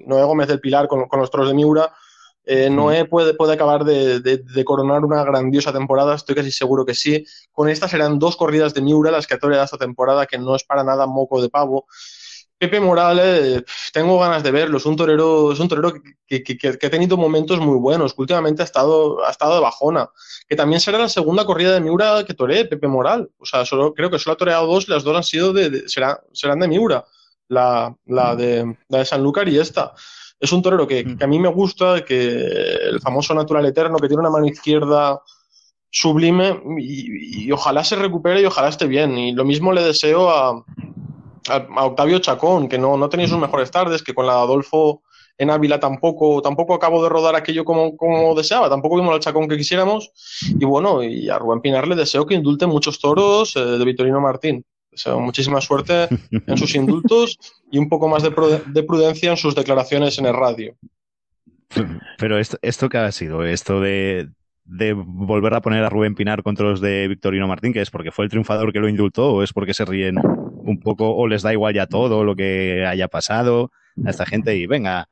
Noé Gómez del Pilar con, los toros de Miura. Eh, Noé puede, puede acabar de, coronar una grandiosa temporada, estoy casi seguro que sí. Con esta serán dos corridas de Miura las que ha toreado esta temporada, que no es para nada moco de pavo. Pepe Morales, tengo ganas de verlo. Es un torero, es un torero que, ha tenido momentos muy buenos. Que últimamente ha estado, ha estado de bajona. Que también será la segunda corrida de Miura que toree Pepe Moral. O sea, solo, creo que solo ha toreado dos, las dos han sido de, serán, serán de Miura. La, la, de, la de Sanlúcar y esta. Es un torero que, a mí me gusta, que el famoso natural eterno, que tiene una mano izquierda sublime y ojalá se recupere y ojalá esté bien. Y lo mismo le deseo a, a, Octavio Chacón, que no, no tenía sus mejores tardes, que con la Adolfo en Ávila tampoco, tampoco acabo de rodar aquello como, como deseaba, tampoco vimos el Chacón que quisiéramos. Y bueno, y a Rubén Pinar le deseo que indulte muchos toros eh, de Vitorino Martín. Deseo muchísima suerte en sus indultos y un poco más de, prudencia en sus declaraciones en el radio. Pero esto, esto que ha sido, esto de, de volver a poner a Rubén Pinar contra los de Victorino Martín, que es porque fue el triunfador que lo indultó o es porque se ríen un poco o les da igual ya todo lo que haya pasado a esta gente y venga.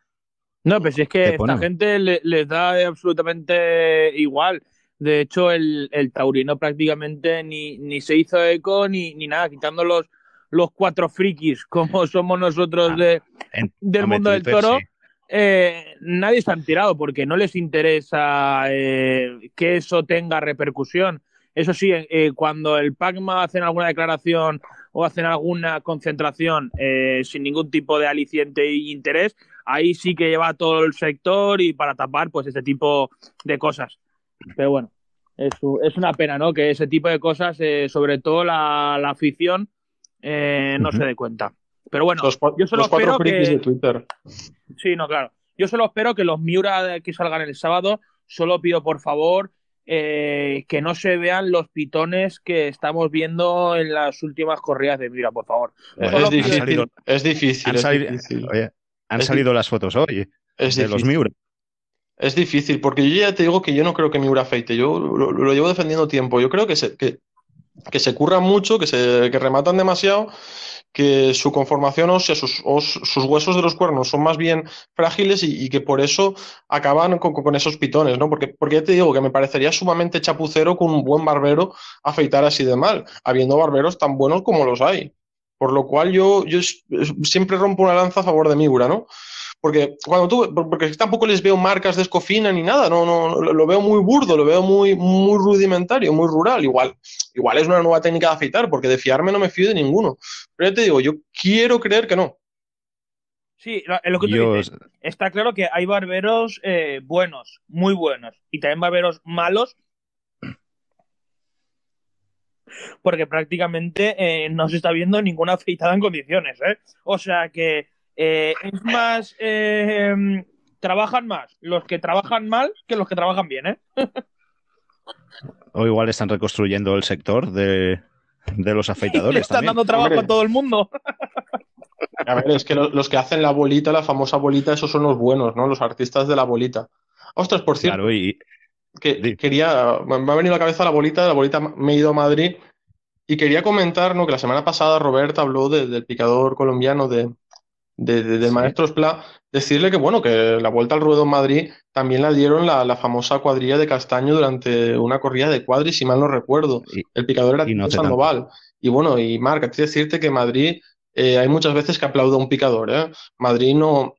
No, pero si es que a esta gente les da absolutamente igual. De hecho, el, taurino prácticamente ni, ni se hizo eco ni, ni nada, quitando los, los cuatro frikis como somos nosotros ah, de, del mundo del toro. Eh, nadie se han tirado porque no les interesa eh, que eso tenga repercusión. Eso sí, eh, cuando el PACMA hacen alguna declaración o hacen alguna concentración sin ningún tipo de aliciente e interés, ahí sí que lleva todo el sector y para tapar pues este tipo de cosas. Pero bueno, es, es una pena, ¿no? Que ese tipo de cosas, sobre todo la, afición, no se dé cuenta. Pero bueno, yo solo espero que... de Twitter. Sí, no, claro. Yo solo espero que los Miura que salgan el sábado solo pido por favor eh, que no se vean los pitones que estamos viendo en las últimas corridas de Mira, por favor. es, difícil, es difícil. Han, salido, las fotos hoy de los Miura. Es difícil, porque yo ya te digo que yo no creo que Miura afeite. Yo lo, llevo defendiendo tiempo. Yo creo que se, que, que se curran mucho, que, se, que rematan demasiado que su conformación ósea, sus, sus, huesos de los cuernos son más bien frágiles y, que por eso acaban con, esos pitones, ¿no? Porque, porque ya te digo que me parecería sumamente chapucero con un buen barbero afeitar así de mal, habiendo barberos tan buenos como los hay. Por lo cual yo, yo siempre rompo una lanza a favor de Miura, ¿no? Porque cuando tú, porque tampoco les veo marcas de escofina ni nada, no, no, lo veo muy burdo, lo veo muy, muy rudimentario, muy rural. Igual, igual es una nueva técnica de afeitar, porque de fiarme no me fío de ninguno. Pero ya te digo, yo quiero creer que no. Sí, lo que tú dices. Está claro que hay barberos eh, buenos, muy buenos, y también barberos malos, porque prácticamente eh, no se está viendo ninguna afeitada en condiciones, ¿eh? O sea que eh, es más, eh, trabajan más los que trabajan mal que los que trabajan bien, ¿eh? o igual están reconstruyendo el sector de, los afeitadores. están dando trabajo a todo el mundo. A ver, es que los, que hacen la bolita, la famosa bolita, esos son los buenos, ¿no? Los artistas de la bolita. Ostras, por cierto. Claro, y... que, quería. Me ha venido a la cabeza la bolita, la bolita me he ido a Madrid. Y quería comentar, ¿no? Que la semana pasada Roberta habló del picador colombiano de, de, del maestro Spla, decirle que bueno, que la vuelta al ruedo en Madrid también la dieron la, famosa cuadrilla de Castaño durante una corrida de cuadri, si mal no recuerdo. el picador era Tito Sandoval. Y bueno, y Marca, te decirte que Madrid eh, hay muchas veces que aplaude a un picador, ¿eh? Madrid no,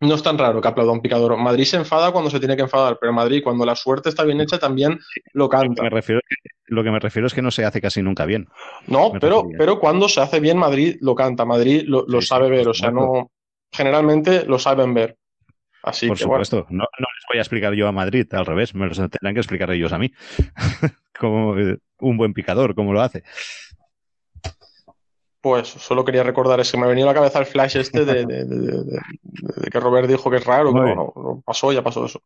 no es tan raro que aplauda a un picador. Madrid se enfada cuando se tiene que enfadar, pero Madrid, cuando la suerte está bien hecha, también lo canta. Que me refiero, lo que me refiero es que no se hace casi nunca bien. No, pero, pero cuando se hace bien, Madrid lo canta. Madrid lo, sabe ver, o sea, no. Generalmente lo saben ver. Así Por supuesto, no, les voy a explicar yo a Madrid, al revés, me lo tendrán que explicar ellos a mí. como un buen picador, cómo lo hace. Pues solo quería recordar, es que me ha venido a la cabeza el flash este de, que Robert dijo que es raro, pero pasó, ya pasó eso.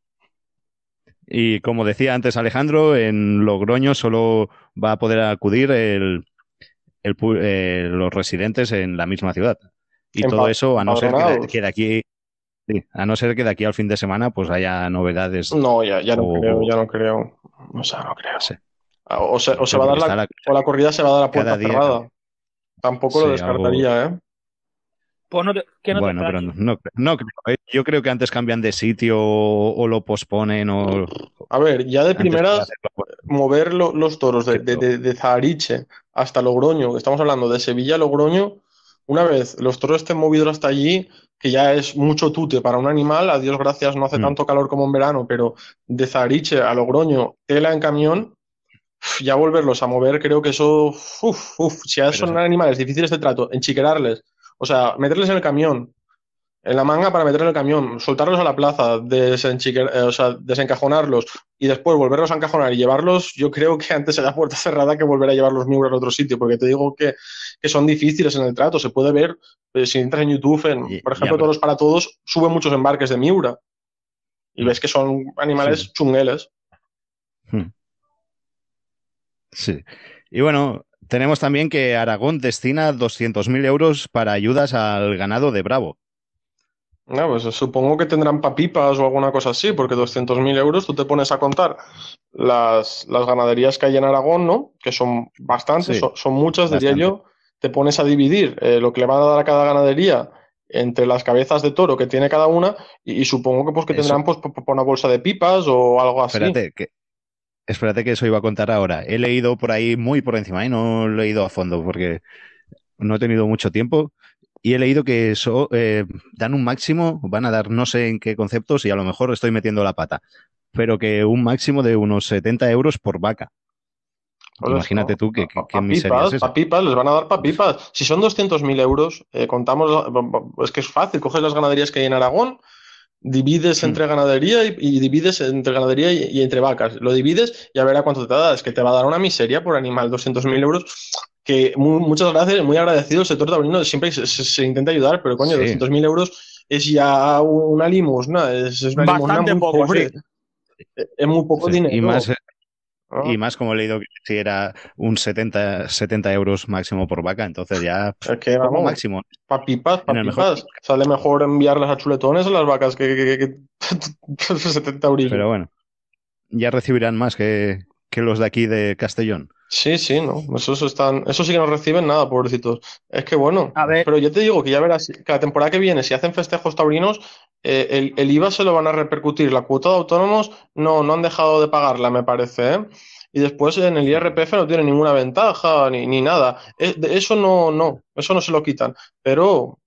Y como decía antes Alejandro, en Logroño solo va a poder acudir el, eh, los residentes en la misma ciudad. Y todo eso, a no ser que de, aquí, a no ser que de aquí al fin de semana pues haya novedades. No, ya, ya no creo, ya no creo. O sea, no creo. O, se, o se va a dar la, o la corrida se va a dar a puerta cerrada. Tampoco lo descartaría, ¿eh? Pues no bueno, pero no, no, ¿eh? Yo creo que antes cambian de sitio o, lo posponen o... A ver, ya de primera mover los toros de, de, Zahariche hasta Logroño, estamos hablando de Sevilla a Logroño, una vez los toros estén movidos hasta allí, que ya es mucho tute para un animal, a Dios gracias no hace mm. tanto calor como en verano, pero de Zahariche a Logroño, tela en camión, ya volverlos a mover, creo que eso, uf, uf, si ya son animales difíciles de trato, enchiquerarles, o sea, meterles en el camión, en la manga para meterles en el camión, soltarlos a la plaza, eh, o sea, desencajonarlos y después volverlos a encajonar y llevarlos, yo creo que antes la puerta cerrada que volver a llevar los Miura a otro sitio, porque te digo que, son difíciles en el trato, se puede ver, eh, si entras en YouTube, por ejemplo, Todos para Todos, suben muchos embarques de Miura y mm. ves que son animales chungueles. Hmm. Sí. Y bueno, tenemos también que Aragón destina 200.000 euros para ayudas al ganado de Bravo. No, pues supongo que tendrán papipas o alguna cosa así, porque 200.000 euros tú te pones a contar las, las, ganaderías que hay en Aragón, ¿no? Que son bastantes, son, muchas, diría yo. Te pones a dividir eh, lo que le van a dar a cada ganadería entre las cabezas de toro que tiene cada una y, supongo que pues que tendrán pues una bolsa de pipas o algo así. Espérate, que, Espérate que eso iba a contar ahora. He leído por ahí muy por encima y ¿eh? no he leído a fondo porque no he tenido mucho tiempo. Y he leído que eso eh, dan un máximo, van a dar no sé en qué conceptos y a lo mejor estoy metiendo la pata, pero que un máximo de unos 70 euros por vaca. Imagínate tú que, miseria es Papipas, les van a dar papipas. Si son 200.000 euros, eh, contamos, es que es fácil, coges las ganaderías que hay en Aragón, divides hmm. entre ganadería y, divides entre ganadería y, entre vacas. Lo divides y a ver a cuánto te da. Es que te va a dar una miseria por animal, 200.000 euros. Que muchas gracias, muy agradecido el sector taurino, siempre se, intenta ayudar, pero coño, 200.000 euros es ya una limosna. Es, una Bastante poco, es muy poco dinero. Y más, ¿no? y más como he leído que si era un 70, 70 euros máximo por vaca, entonces ya Es que, como vamos, máximo. mejor-. Sale mejor enviarlas a chuletones a las vacas que, que, que- que 70 eurillos. Pero bueno, ya recibirán más que, que los de aquí de Castellón. Sí, sí, no. Esos están, eso sí que no reciben nada, pobrecitos. Es que bueno, A ver. pero yo te digo que ya verás que la temporada que viene, si hacen festejos taurinos, eh, el, el IVA se lo van a repercutir. La cuota de autónomos no, no han dejado de pagarla, me parece, ¿eh? Y después en el IRPF no tienen ninguna ventaja ni, ni nada. Es- de- eso no, no, eso no se lo quitan. Pero,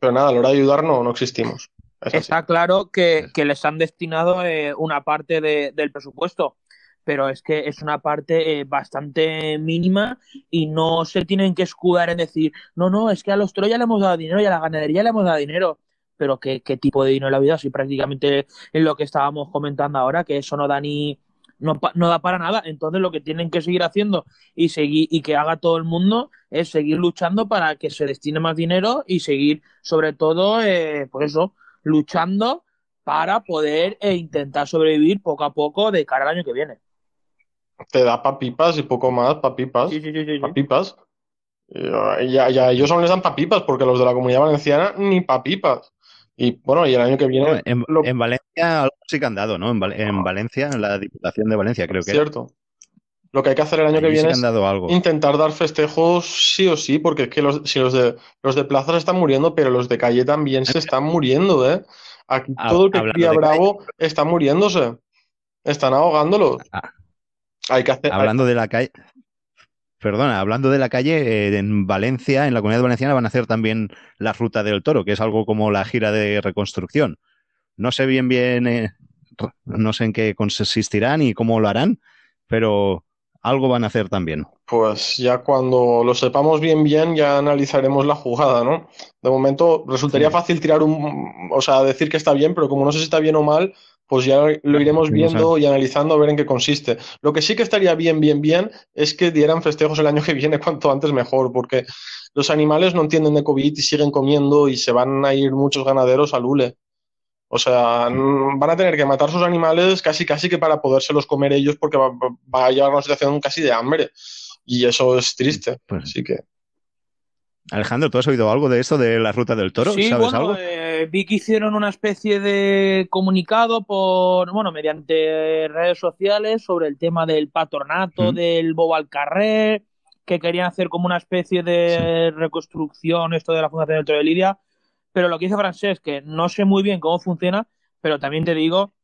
pero nada, a la hora de ayudar no, no existimos. Es así. Está claro que, que les han destinado eh, una parte de- del presupuesto, pero es que es una parte eh, bastante mínima y no se tienen que escudar en decir, no, no, es que a los toros ya le hemos dado dinero y a la ganadería le hemos dado dinero. Pero ¿qué, qué tipo de dinero le ha habido? Si prácticamente en lo que estábamos comentando ahora, que eso no da ni. No, no da para nada. Entonces lo que tienen que seguir haciendo y seguir y que haga todo el mundo es seguir luchando para que se destine más dinero y seguir, sobre todo, eh, pues eso, luchando para poder eh, intentar sobrevivir poco a poco de cara al año que viene. Te da pa' pipas y poco más, pa' pipas. Sí, sí, sí, sí, sí. pa' pipas. Y ya ellos aún les dan pa' pipas, porque los de la comunidad valenciana ni pa' pipas. Y bueno, y el año que viene, en, lo- en Valencia algo sí que han dado, ¿no? En, Val- en Valencia, en la Diputación de Valencia, creo que era. cierto. Lo que hay que hacer el año que sí viene que es algo. intentar dar festejos sí o sí, porque es que los, si los de los de plaza se están muriendo, pero los de calle también se están muriendo, ¿eh? Aquí todo el que cría de calle- bravo está muriéndose. Están ahogándolos. Ah. Hay que hacer. Hablando de la calle. Perdona, hablando de la calle, eh, en Valencia, en la comunidad valenciana, van a hacer también la ruta del toro, que es algo como la gira de reconstrucción. No sé bien, bien, eh, no sé en qué consistirán y cómo lo harán, pero algo van a hacer también. Pues ya cuando lo sepamos bien, bien, ya analizaremos la jugada, ¿no? De momento resultaría Sí. fácil tirar un, o sea, decir que está bien, pero como no sé si está bien o mal, pues ya lo iremos viendo y analizando a ver en qué consiste. Lo que sí que estaría bien, bien, bien, es que dieran festejos el año que viene cuanto antes mejor, porque los animales no entienden de COVID y siguen comiendo y se van a ir muchos ganaderos al hule. O sea, van a tener que matar sus animales casi, casi que para podérselos comer ellos porque va, a llegar a una situación casi de hambre. Y eso es triste. Pues- Así que, Alejandro, ¿tú has oído algo de esto de la ruta del toro? Sí, ¿Sabes bueno, algo? eh, vi que hicieron una especie de comunicado por, bueno, mediante redes sociales sobre el tema del patronato Mm. del Bobo al Carrer, que querían hacer como una especie de reconstrucción esto de la Fundación del Toro de Lidia, pero lo que dice Francés, que no sé muy bien cómo funciona, pero también te digo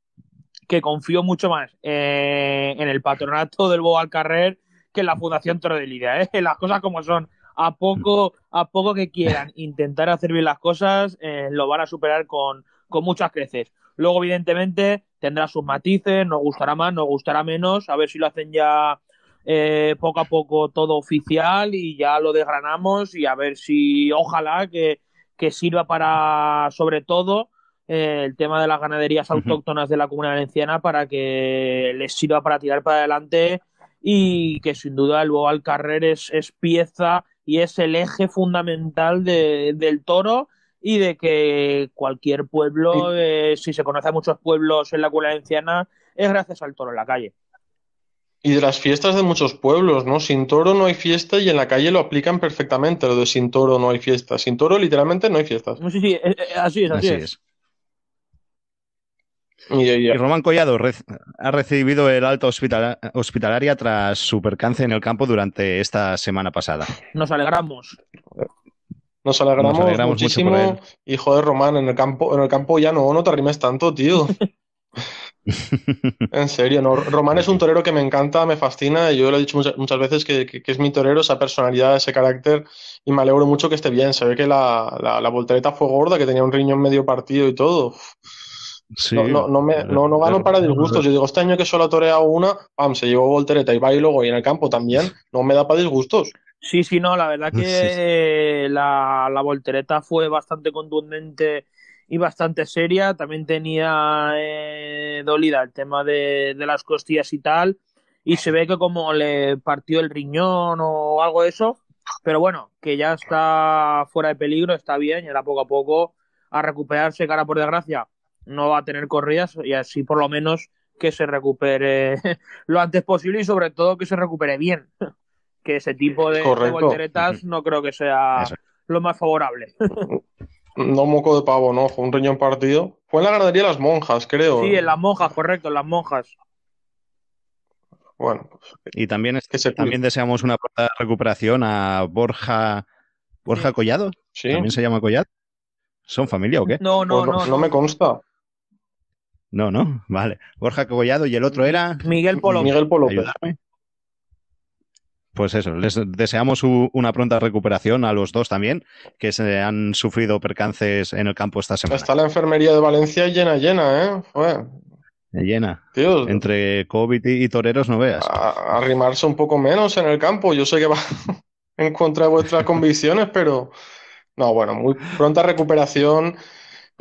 que confío mucho más eh, en el patronato del Bobo al Carrer que en la Fundación Toro de Lidia, ¿eh? las cosas como son a poco, a poco que quieran intentar hacer bien las cosas, eh, lo van a superar con, con muchas creces. Luego, evidentemente, tendrá sus matices, nos gustará más, nos gustará menos, a ver si lo hacen ya eh, poco a poco todo oficial y ya lo desgranamos y a ver si, ojalá que, que sirva para, sobre todo, eh, el tema de las ganaderías autóctonas de la comunidad valenciana para que les sirva para tirar para adelante y que sin duda el Bobo al Carrer es, es pieza y es el eje fundamental de- del toro y de que cualquier pueblo, eh, si se conoce a muchos pueblos en la comunidad valenciana, es gracias al toro en la calle. y de las fiestas de muchos pueblos, ¿no? Sin toro no hay fiesta y en la calle lo aplican perfectamente, lo de sin toro no hay fiesta. Sin toro, literalmente, no hay fiestas. Sí, sí, eh, eh, así es, así, Así es. es. Y, y- Y Román Collado re- ha recibido el alta hospitala- hospitalaria tras su percance en el campo durante esta semana pasada. Nos alegramos. nos alegramos, Nos alegramos mucho muchísimo. por él. y joder, Román, en el campo, en el campo ya no, no te arrimes tanto, tío. En serio, no. Román es un torero que me encanta, me fascina. y Yo lo he dicho muchas, muchas veces que, que- que es mi torero, esa personalidad, ese carácter, y me alegro mucho que esté bien. Se ve que la, la, la voltereta fue gorda, que tenía un riñón medio partido y todo. Sí. No, no, no, me, no, no gano para disgustos. Yo digo, este año que solo ha toreado una, pam, se llevó voltereta y va y luego y en el campo también, no me da para disgustos. Sí, sí, no, la verdad que Sí, sí. eh, la, la voltereta fue bastante contundente y bastante seria. También tenía eh, dolida el tema de, de las costillas y tal. Y se ve que como le partió el riñón o algo de eso. Pero bueno, que ya está fuera de peligro, está bien, y ahora poco a poco a recuperarse, cara por desgracia. No va a tener corridas y así por lo menos que se recupere lo antes posible y sobre todo que se recupere bien. Que ese tipo de, de volteretas no creo que sea lo más favorable. No moco de pavo, ¿no? Fue un riñón partido. Fue en la ganadería de las monjas, creo. Sí, en las monjas, correcto, en las monjas. Bueno. Pues, y también, es, que también deseamos una recuperación a Borja Borja Collado. Sí. ¿También se llama Collado? ¿Son familia o qué? No, no, pues no, no. me consta. No, no, vale. Borja Collado y el otro era. Miguel Polo. Miguel Polo. Pues eso, les deseamos una pronta recuperación a los dos también, que se han sufrido percances en el campo esta semana. Está la enfermería de Valencia llena, llena, ¿eh? Llena. Entre COVID y, toreros no veas. arrimarse un poco menos en el campo. Yo sé que va en contra de vuestras convicciones, pero no, bueno, muy pronta recuperación.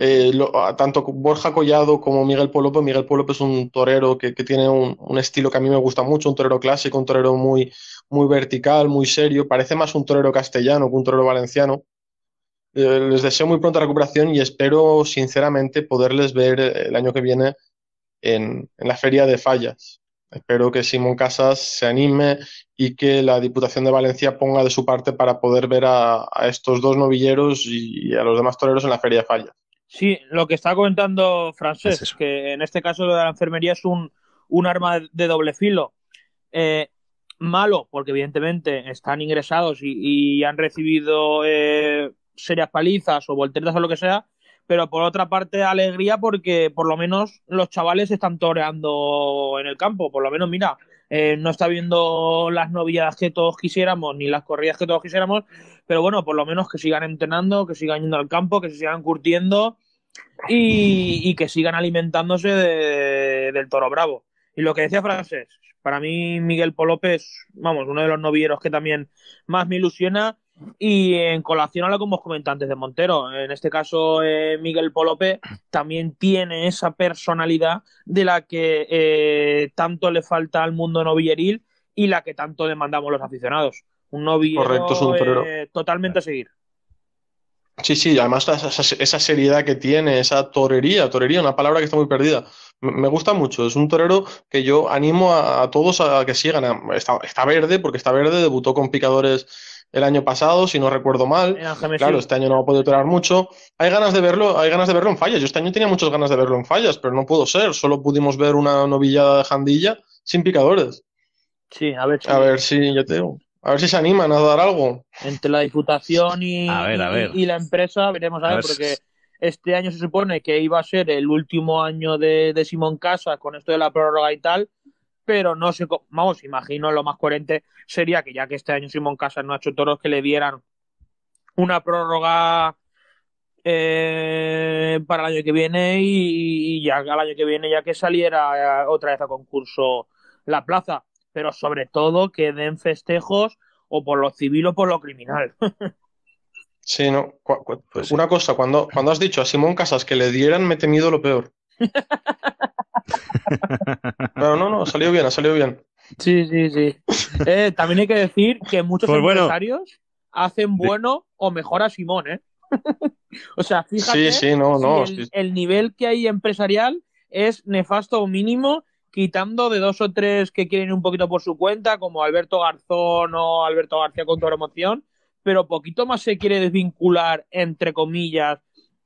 Eh, tanto Borja Collado como Miguel Polope. Miguel Polope es un torero que, tiene un, estilo que a mí me gusta mucho, un torero clásico, un torero muy, muy vertical, muy serio. Parece más un torero castellano que un torero valenciano. Eh, les deseo muy pronta recuperación y espero sinceramente poderles ver el año que viene en, en la feria de fallas. Espero que Simón Casas se anime y que la Diputación de Valencia ponga de su parte para poder ver a, estos dos novilleros y, a los demás toreros en la Feria de Fallas. Sí, lo que está comentando Francés, que en este caso de la enfermería es un, un arma de doble filo. Eh, malo, porque evidentemente están ingresados y, han recibido eh, serias palizas o volteretas o lo que sea, pero por otra parte alegría porque por lo menos los chavales están toreando en el campo, por lo menos mira, eh, no está viendo las novilladas que todos quisiéramos ni las corridas que todos quisiéramos, pero bueno, por lo menos que sigan entrenando, que sigan yendo al campo, que se sigan curtiendo y, que sigan alimentándose del toro bravo. Y lo que decía Francés, para mí Miguel Polópez, vamos, uno de los novilleros que también más me ilusiona y en colación a lo que hemos comentado antes de Montero, en este caso eh, Miguel Polope también tiene esa personalidad de la que eh, tanto le falta al mundo novilleril y la que tanto demandamos los aficionados. Un novillero eh, totalmente a seguir. Sí, sí, además esa, seriedad que tiene, esa torería, torería, una palabra que está muy perdida. Me gusta mucho, es un torero que yo animo a, todos a que sigan. Está, está verde, porque está verde, debutó con picadores el año pasado, si no recuerdo mal. Claro, este año no ha podido torear mucho. Hay ganas de verlo, hay ganas de verlo en fallas. Yo este año tenía muchas ganas de verlo en fallas, pero no pudo ser. Solo pudimos ver una novillada de jandilla sin picadores. Sí, a ver si. A ver si, ya te A ver si se animan a dar algo. Entre la Diputación y, y, la empresa, veremos a, ver, porque este año se supone que iba a ser el último año de, de Simón Casa con esto de la prórroga y tal pero no sé, vamos, imagino lo más coherente sería que ya que este año Simón Casas no ha hecho toros, que le dieran una prórroga eh, para el año que viene y, ya al año que viene ya que saliera eh, otra vez a concurso la plaza, pero sobre todo que den festejos o por lo civil o por lo criminal. Sí, no. Pues una cosa, cuando, cuando has dicho a Simón Casas que le dieran, me he temido lo peor. Pero no, no, salió bien, ha salido bien. Sí, sí, sí. Eh, también hay que decir que muchos pues empresarios hacen bueno o mejor a Simón, ¿eh? o sea, fíjate sí, sí, no, no, el, nivel que hay empresarial es nefasto o mínimo, quitando de dos o tres que quieren un poquito por su cuenta, como Alberto Garzón o Alberto García con tu emoción, pero poquito más se quiere desvincular, entre comillas,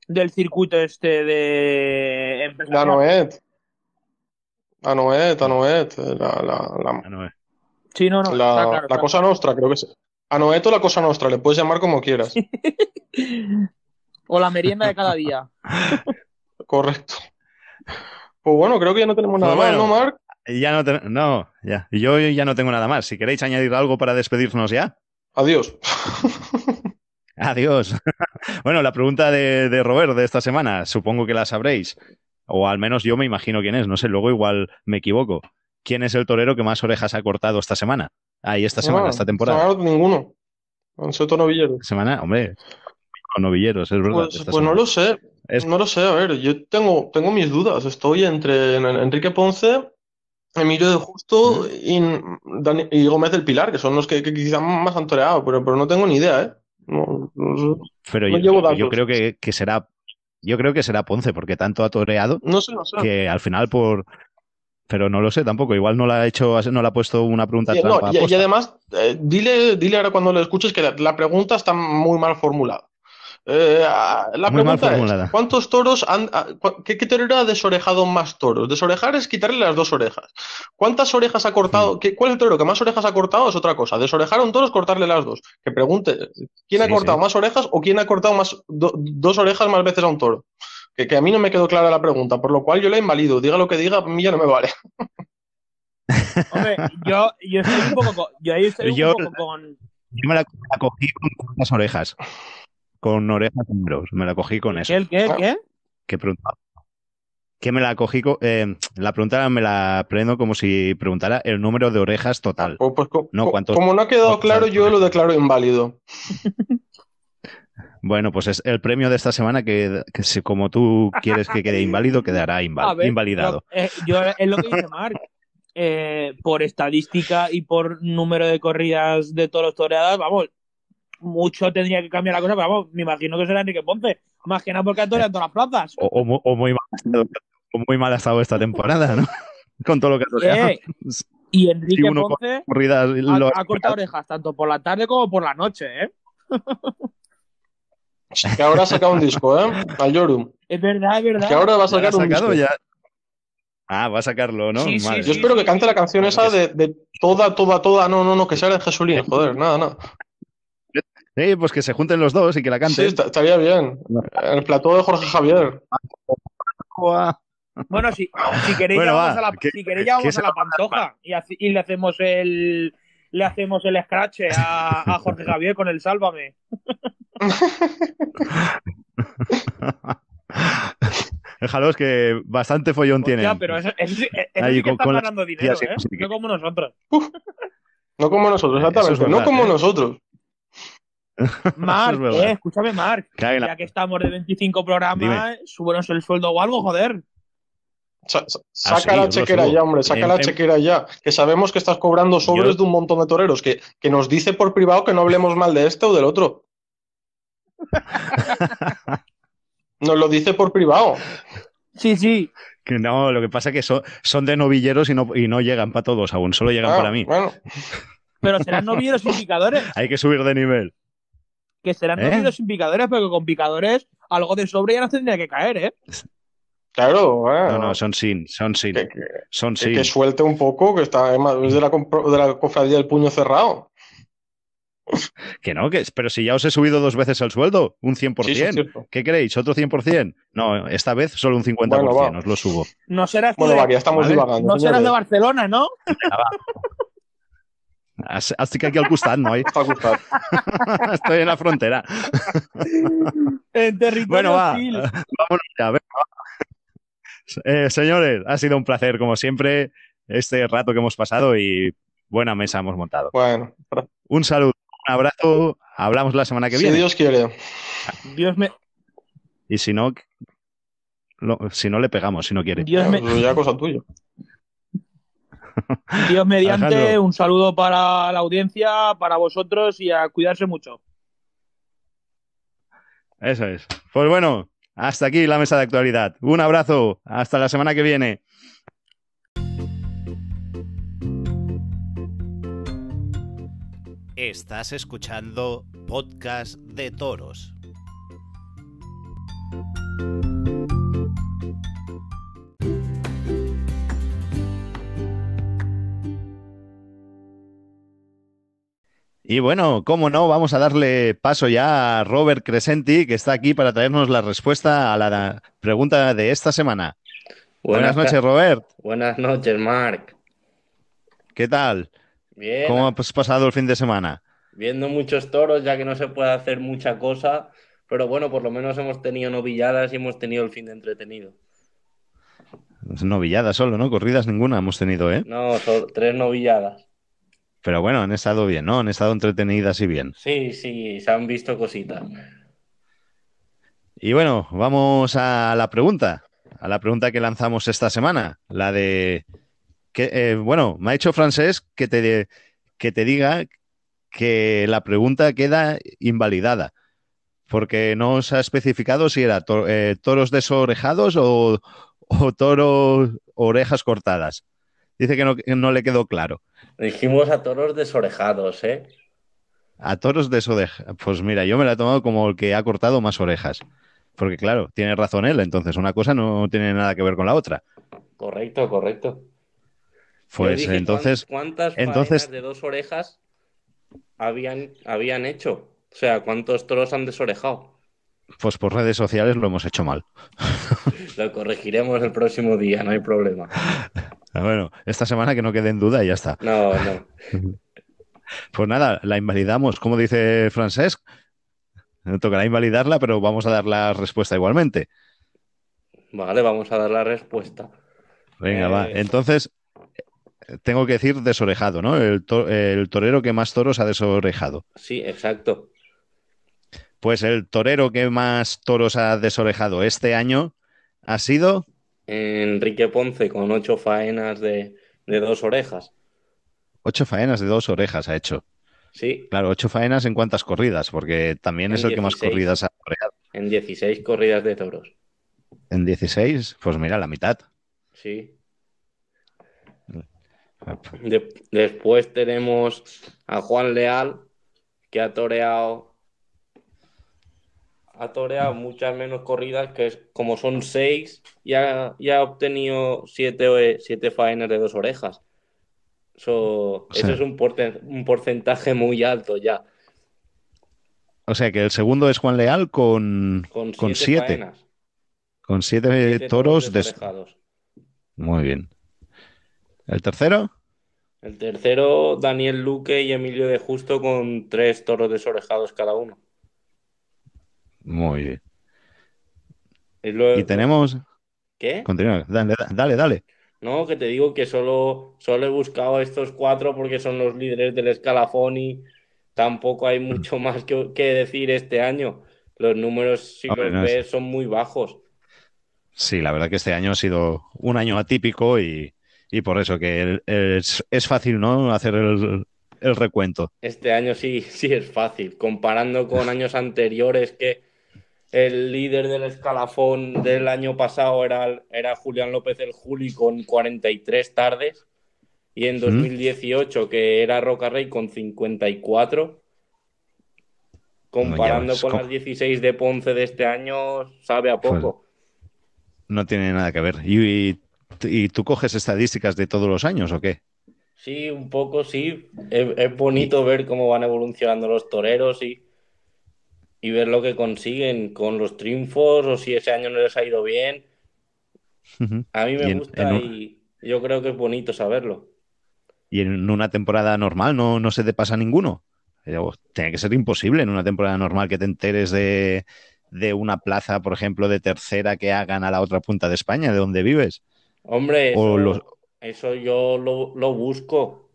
del circuito este de empresarial. Anoet, Anoet, la, la, la, Sí, no, no. La, la cosa nostra, creo que es. Anoet o la cosa nostra, le puedes llamar como quieras. o la merienda de cada día. Correcto. Pues bueno, creo que ya no tenemos nada pues más, ¿no, Marc? Ya no, no, ya. Yo ya no tengo nada más. Si queréis añadir algo para despedirnos ya. Adiós. Adiós. bueno, la pregunta de, de Robert de esta semana, supongo que la sabréis. O al menos yo me imagino quién es, no sé, luego igual me equivoco. ¿Quién es el torero que más orejas ha cortado esta semana? Ahí, esta semana, esta temporada. No, ninguno. Soto Novilleros. Semana, hombre, con novilleros, es verdad. Pues, pues no lo sé. No lo sé, a ver, yo tengo, tengo mis dudas. Estoy entre Enrique Ponce, Emilio de Justo y, y, Gómez del Pilar, que son los que, quizás más han toreado, pero, pero no tengo ni idea, ¿eh? No, pero yo, yo, creo que, que, será yo creo que será Ponce, porque tanto ha toreado no sé, no sé. que al final por, pero no lo sé tampoco. Igual no la ha hecho, no le ha puesto una pregunta Sí, no, y, además, eh, dile, dile ahora cuando lo escuches que la, la pregunta está muy mal formulada. Eh, la Muy mal pregunta formulada. es, ¿cuántos toros han... cua- ¿Qué, qué torero ha desorejado más toros? Desorejar es quitarle las dos orejas. ¿Cuántas orejas ha cortado? ¿Qué- ¿Cuál es el torero que más orejas ha cortado? Es otra cosa. Desorejar a un toro es cortarle las dos. Que pregunte, ¿quién ha cortado sí. más orejas o quién ha cortado más do- dos orejas más veces a un toro? Que, que a mí no me quedó clara la pregunta, por lo cual yo la invalido. Diga lo que diga, a mí ya no me vale. Hombre, yo, yo estoy un poco con, yo ahí estoy un Yo- poco con, Yo me la, la cogí con cuántas orejas. Con orejas números. Me la cogí con eso. ¿qué, el qué, qué? ¿Qué preguntaba? Que me la cogí eh, la pregunta me la aprendo como si preguntara el número de orejas total. Pues, pues, No, co- ¿cuántos- como no ha quedado claro, yo lo declaro inválido. Bueno, pues es el premio de esta semana que, que si como tú quieres que quede inválido, quedará inval- ver, invalidado. Yo, eh, yo- es lo que dice Marc. Eh, por estadística y por número de corridas de toros toreadas, vamos, mucho tendría que cambiar la cosa, pero vamos, me imagino que será Enrique Ponce. Más que nada porque ha en todas las plazas. O, o mu- o muy mal, ha estado- o muy mal ha estado esta temporada, ¿no? Con todo lo que ha toreado. Eh, y Enrique Ponce Corridas, lo- ha, ha cortado orejas tanto por la tarde como por la noche, ¿eh? Que ahora ha sacado un disco, ¿eh? Al Yorum. Es verdad, es verdad. Que ahora va a ¿Ya lo ha sacar un sacado disco. ya? Ah, va a sacarlo, ¿no? Sí, sí, Madre. Yo espero que cante la canción esa de, de toda, toda, toda. No, no, no, que sea de Jesulín, joder, nada, nada. Sí, pues que se junten los dos y que la Sí, canten. está- estaría bien. En el plató de Jorge Javier. Bueno, si, si queréis Bueno, va, vamos a la, que- si queréis vamos a la pantoja y, le hacemos el le hacemos el scratch a, a Jorge Javier con el sálvame. Déjalos que bastante follón Hostia, tienen. pero eso, eso sí, eso Ahí sí que con- están con la- ganando dinero, sí, ¿eh? sí que- No como nosotros. No como nosotros, es exactamente. verdad, no como ¿eh? nosotros. Verdad. eh, escúchame, la- Ya que estamos de 25 programas, súbenos el sueldo o algo, joder. Sa- sa- Ah, saca sí, la chequera ya, hombre, saca En- la en- chequera ya. Que sabemos que estás cobrando sobres Yo- de un montón de toreros. Que, que nos dice por privado que no hablemos mal de este o del otro. Nos lo dice por privado. Sí, sí. Que no, lo que pasa es que son, son de novilleros y no, y no llegan para todos aún, solo llegan Ah, para mí. Bueno, Pero serán novilleros sin picadores. Hay que subir de nivel. Que serán ¿Eh? sin picadores, pero que con picadores algo de sobre ya nos tendría que caer, ¿eh? claro. eh, No, no, son sin, son sin, que, que- son sin. que suelte un poco, que está es de la, de la cofradía del puño cerrado. Que no, que, pero si ya os he subido dos veces el sueldo, un 100%. Sí, sí. ¿Qué queréis? ¿Otro 100%? No, esta vez solo un 50%, Bueno, os lo subo. No serás Bueno, de, ya estamos Vale. divagando. no serás de. Barcelona, ¿no? Estic aquí al costat, noi? Està al costat. Estoy en la frontera. En territorio Bueno, va. hostil. Vámonos ya, venga. Eh, señores, ha sido un placer, como siempre, este rato que hemos pasado y buena mesa hemos montado. Bueno, Un saludo, un abrazo, hablamos la semana que si viene. Dios quiere. Dios me, Y si no, lo- si no le pegamos, si no quiere. Dios me, ya cosa tuya. Dios mediante, Alejandro. un saludo para la audiencia, para vosotros y a cuidarse mucho. Eso es. Pues bueno, hasta aquí la mesa de actualidad. Un abrazo, hasta la semana que viene. Estás escuchando Podcast de Toros. Y bueno, cómo no, vamos a darle paso ya a Robert Crescenti, que está aquí para traernos la respuesta a la pregunta de esta semana. Buenas, noches, Robert. Buenas noches, Marc. ¿Qué tal? Bien, ¿Cómo has pasado el fin de semana? viendo muchos toros, ya que no se puede hacer mucha cosa, pero bueno, por lo menos hemos tenido novilladas y hemos tenido el fin de entretenido. Novilladas solo, ¿no? Corridas ninguna hemos tenido, ¿eh? No, tres novilladas. Pero bueno, han estado bien, ¿no? Han estado entretenidas y bien. Sí, sí, se han visto cositas. Y bueno, vamos a la pregunta, a la pregunta que lanzamos esta semana, la de que, eh, bueno, me ha hecho Francés que te, que te diga que la pregunta queda invalidada, porque no se ha especificado si era to- eh, toros desorejados o, o toros orejas cortadas. Dice que no, que no le quedó claro. Dijimos a toros desorejados, ¿eh? A toros de orejas. Pues mira, yo me la he tomado como el que ha cortado más orejas. Porque claro, tiene razón él, entonces una cosa no tiene nada que ver con la otra. Correcto, correcto. Pues dije, entonces, ¿cuán- ¿cuántas entonces- de dos orejas habían, habían hecho? O sea, ¿cuántos toros han desorejado? pues por redes sociales lo hemos hecho mal. Lo corregiremos el próximo día, no hay problema. Ah, Bueno, esta semana que no quede en duda y ya está. No, no. Pues nada, la invalidamos, como dice Francesc. Tocará invalidarla, pero vamos a dar la respuesta igualmente. Vale, vamos a dar la respuesta. Venga, Eh, va. Entonces, eh, tengo que decir desorejado, ¿no? El, to- el torero que más toros ha desorejado. Sí, exacto. Pues el torero que más toros ha desorejado este año ha sido Enrique Ponce con ocho faenas de, de dos orejas. ocho faenas de dos orejas ha hecho. Sí, Claro, ocho faenas en cuántas corridas, porque también En es el que más 16. corridas ha toreado. en 16 corridas de toros. En 16, pues mira, la mitad. Sí. De- después tenemos a Juan Leal, que ha toreado, ha toreado muchas menos corridas, que es, como son seis, y ha, y ha obtenido siete, siete faenas de dos orejas. Eso, sea- eso es un, porten- un porcentaje muy alto ya, O sea que el segundo es Juan Leal con, con siete, Con siete. con siete, siete toros. des- desorejados. Muy bien. ¿El tercero? El tercero, Daniel Luque y Emilio de Justo con tres toros desorejados cada uno. Muy bien. Y luego- Y tenemos. ¿Qué? Continúa, dale, dale, dale. No, que te digo que solo, solo he buscado estos cuatro porque son los líderes del escalafón y tampoco hay mucho más que, que decir este año. Los números, si Hombre, los no es- ves, son muy bajos. Sí, la verdad que este año ha sido un año atípico y, y por eso que el- es, es fácil, ¿no? Hacer el, el recuento. Este año sí, sí es fácil, comparando con años anteriores que el líder del escalafón del año pasado era, era Julián López el Juli con 43 tardes y en Ujú. 2018 que era Roca Rey con 54. Comparando con co- las 16 de Ponce de este año, sabe a poco. No tiene nada que ver. ¿Y, y, y tú coges estadísticas de todos los años o qué? Sí, un poco sí. Es, es bonito ver cómo van evolucionando los toreros y, y ver lo que consiguen con los triunfos o si ese año no les ha ido bien. A mí me Y gusta en un- y yo creo que es bonito saberlo. Y en una temporada normal no, no se te pasa ninguno. Pero Tiene que ser imposible en una temporada normal que te enteres de, de una plaza, por ejemplo, de tercera que hagan a la otra punta de España, de donde vives. Hombre, eso, los- eso yo lo, lo busco.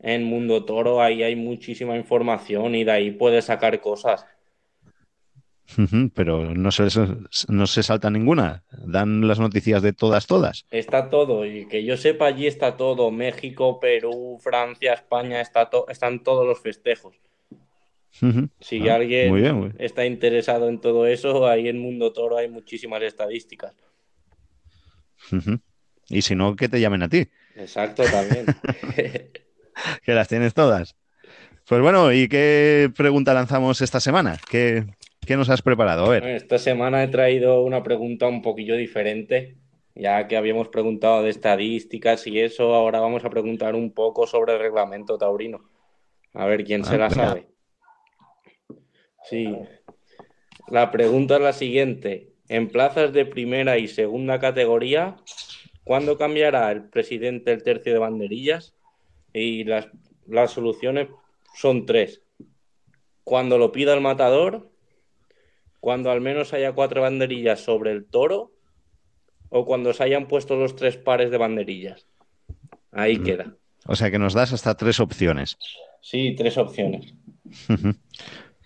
En Mundo Toro ahí hay muchísima información y de ahí puedes sacar cosas. Pero no se, no se salta ninguna. Dan las noticias de todas, todas. Está todo, y que yo sepa, allí está todo. México, Perú, Francia, España, está to- están todos los festejos. Si Ah, alguien muy bien, muy bien. está interesado en todo eso, ahí en Mundo Toro hay muchísimas estadísticas. Y si no, que te llamen a ti, Exacto, también. que las tienes todas. Pues bueno, ¿y qué pregunta lanzamos esta semana? ¿Qué, qué nos has preparado? A ver. Esta semana he traído una pregunta un poquillo diferente, ya que habíamos preguntado de estadísticas y eso, ahora vamos a preguntar un poco sobre el reglamento taurino. A ver quién se Ah, la venga. sabe. Sí. La pregunta es la siguiente. En plazas de primera y segunda categoría, ¿cuándo cambiará el presidente el tercio de banderillas? Y las, las soluciones son tres. Cuando lo pida el matador, cuando al menos haya cuatro banderillas sobre el toro o cuando se hayan puesto los tres pares de banderillas. Ahí Mm. queda. O sea que nos das hasta tres opciones. Sí, tres opciones.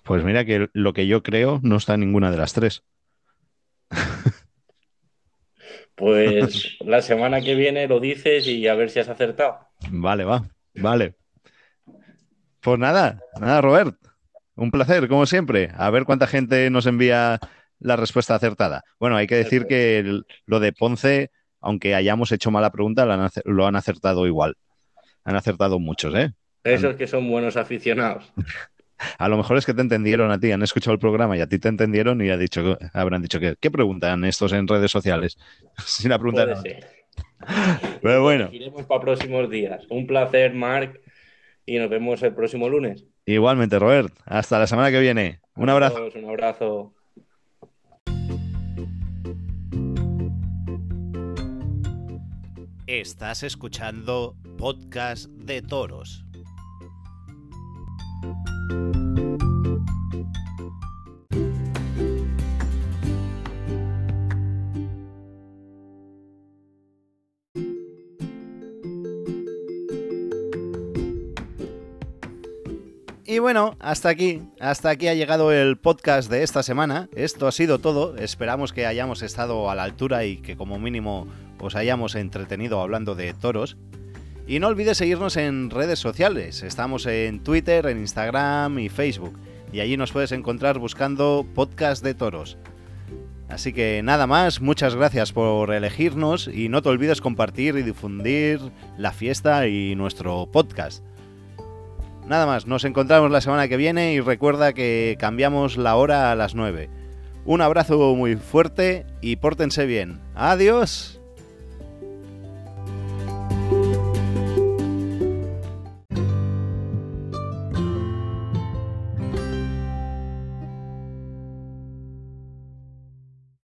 Pues mira que lo que yo creo no está en ninguna de las tres. Pues la semana que viene lo dices y a ver si has acertado. Vale, va, vale. Pues nada, nada, Robert. Un placer, como siempre. A ver cuánta gente nos envía la respuesta acertada. Bueno, hay que decir que el- lo de Ponce aunque hayamos hecho mala pregunta, lo han, ace- lo han acertado igual. Han acertado muchos, ¿eh? Esos que son buenos aficionados. A lo mejor es que te entendieron a ti, han escuchado el programa y a ti te entendieron y ha dicho, habrán dicho que, ¿qué preguntan estos en redes sociales? Sin la pregunta. Puede nada. ser. Pero bueno, Iremos para próximos días. Un placer, Marc, y nos vemos el próximo lunes. igualmente, Robert. Hasta la semana que viene. Un abrazo. Un abrazo. Estás escuchando Podcast de Toros. Y bueno, hasta aquí, hasta aquí ha llegado el podcast de esta semana. Esto ha sido todo. Esperamos que hayamos estado a la altura y que como mínimo os hayamos entretenido hablando de toros. Y no olvides seguirnos en redes sociales. Estamos en Twitter, en Instagram y Facebook. Y allí nos puedes encontrar buscando podcast de toros. Así que nada más, muchas gracias por elegirnos y no te olvides compartir y difundir la fiesta y nuestro podcast. Nada más, nos encontramos la semana que viene y recuerda que cambiamos la hora a las 9. Un abrazo muy fuerte y pórtense bien. Adiós.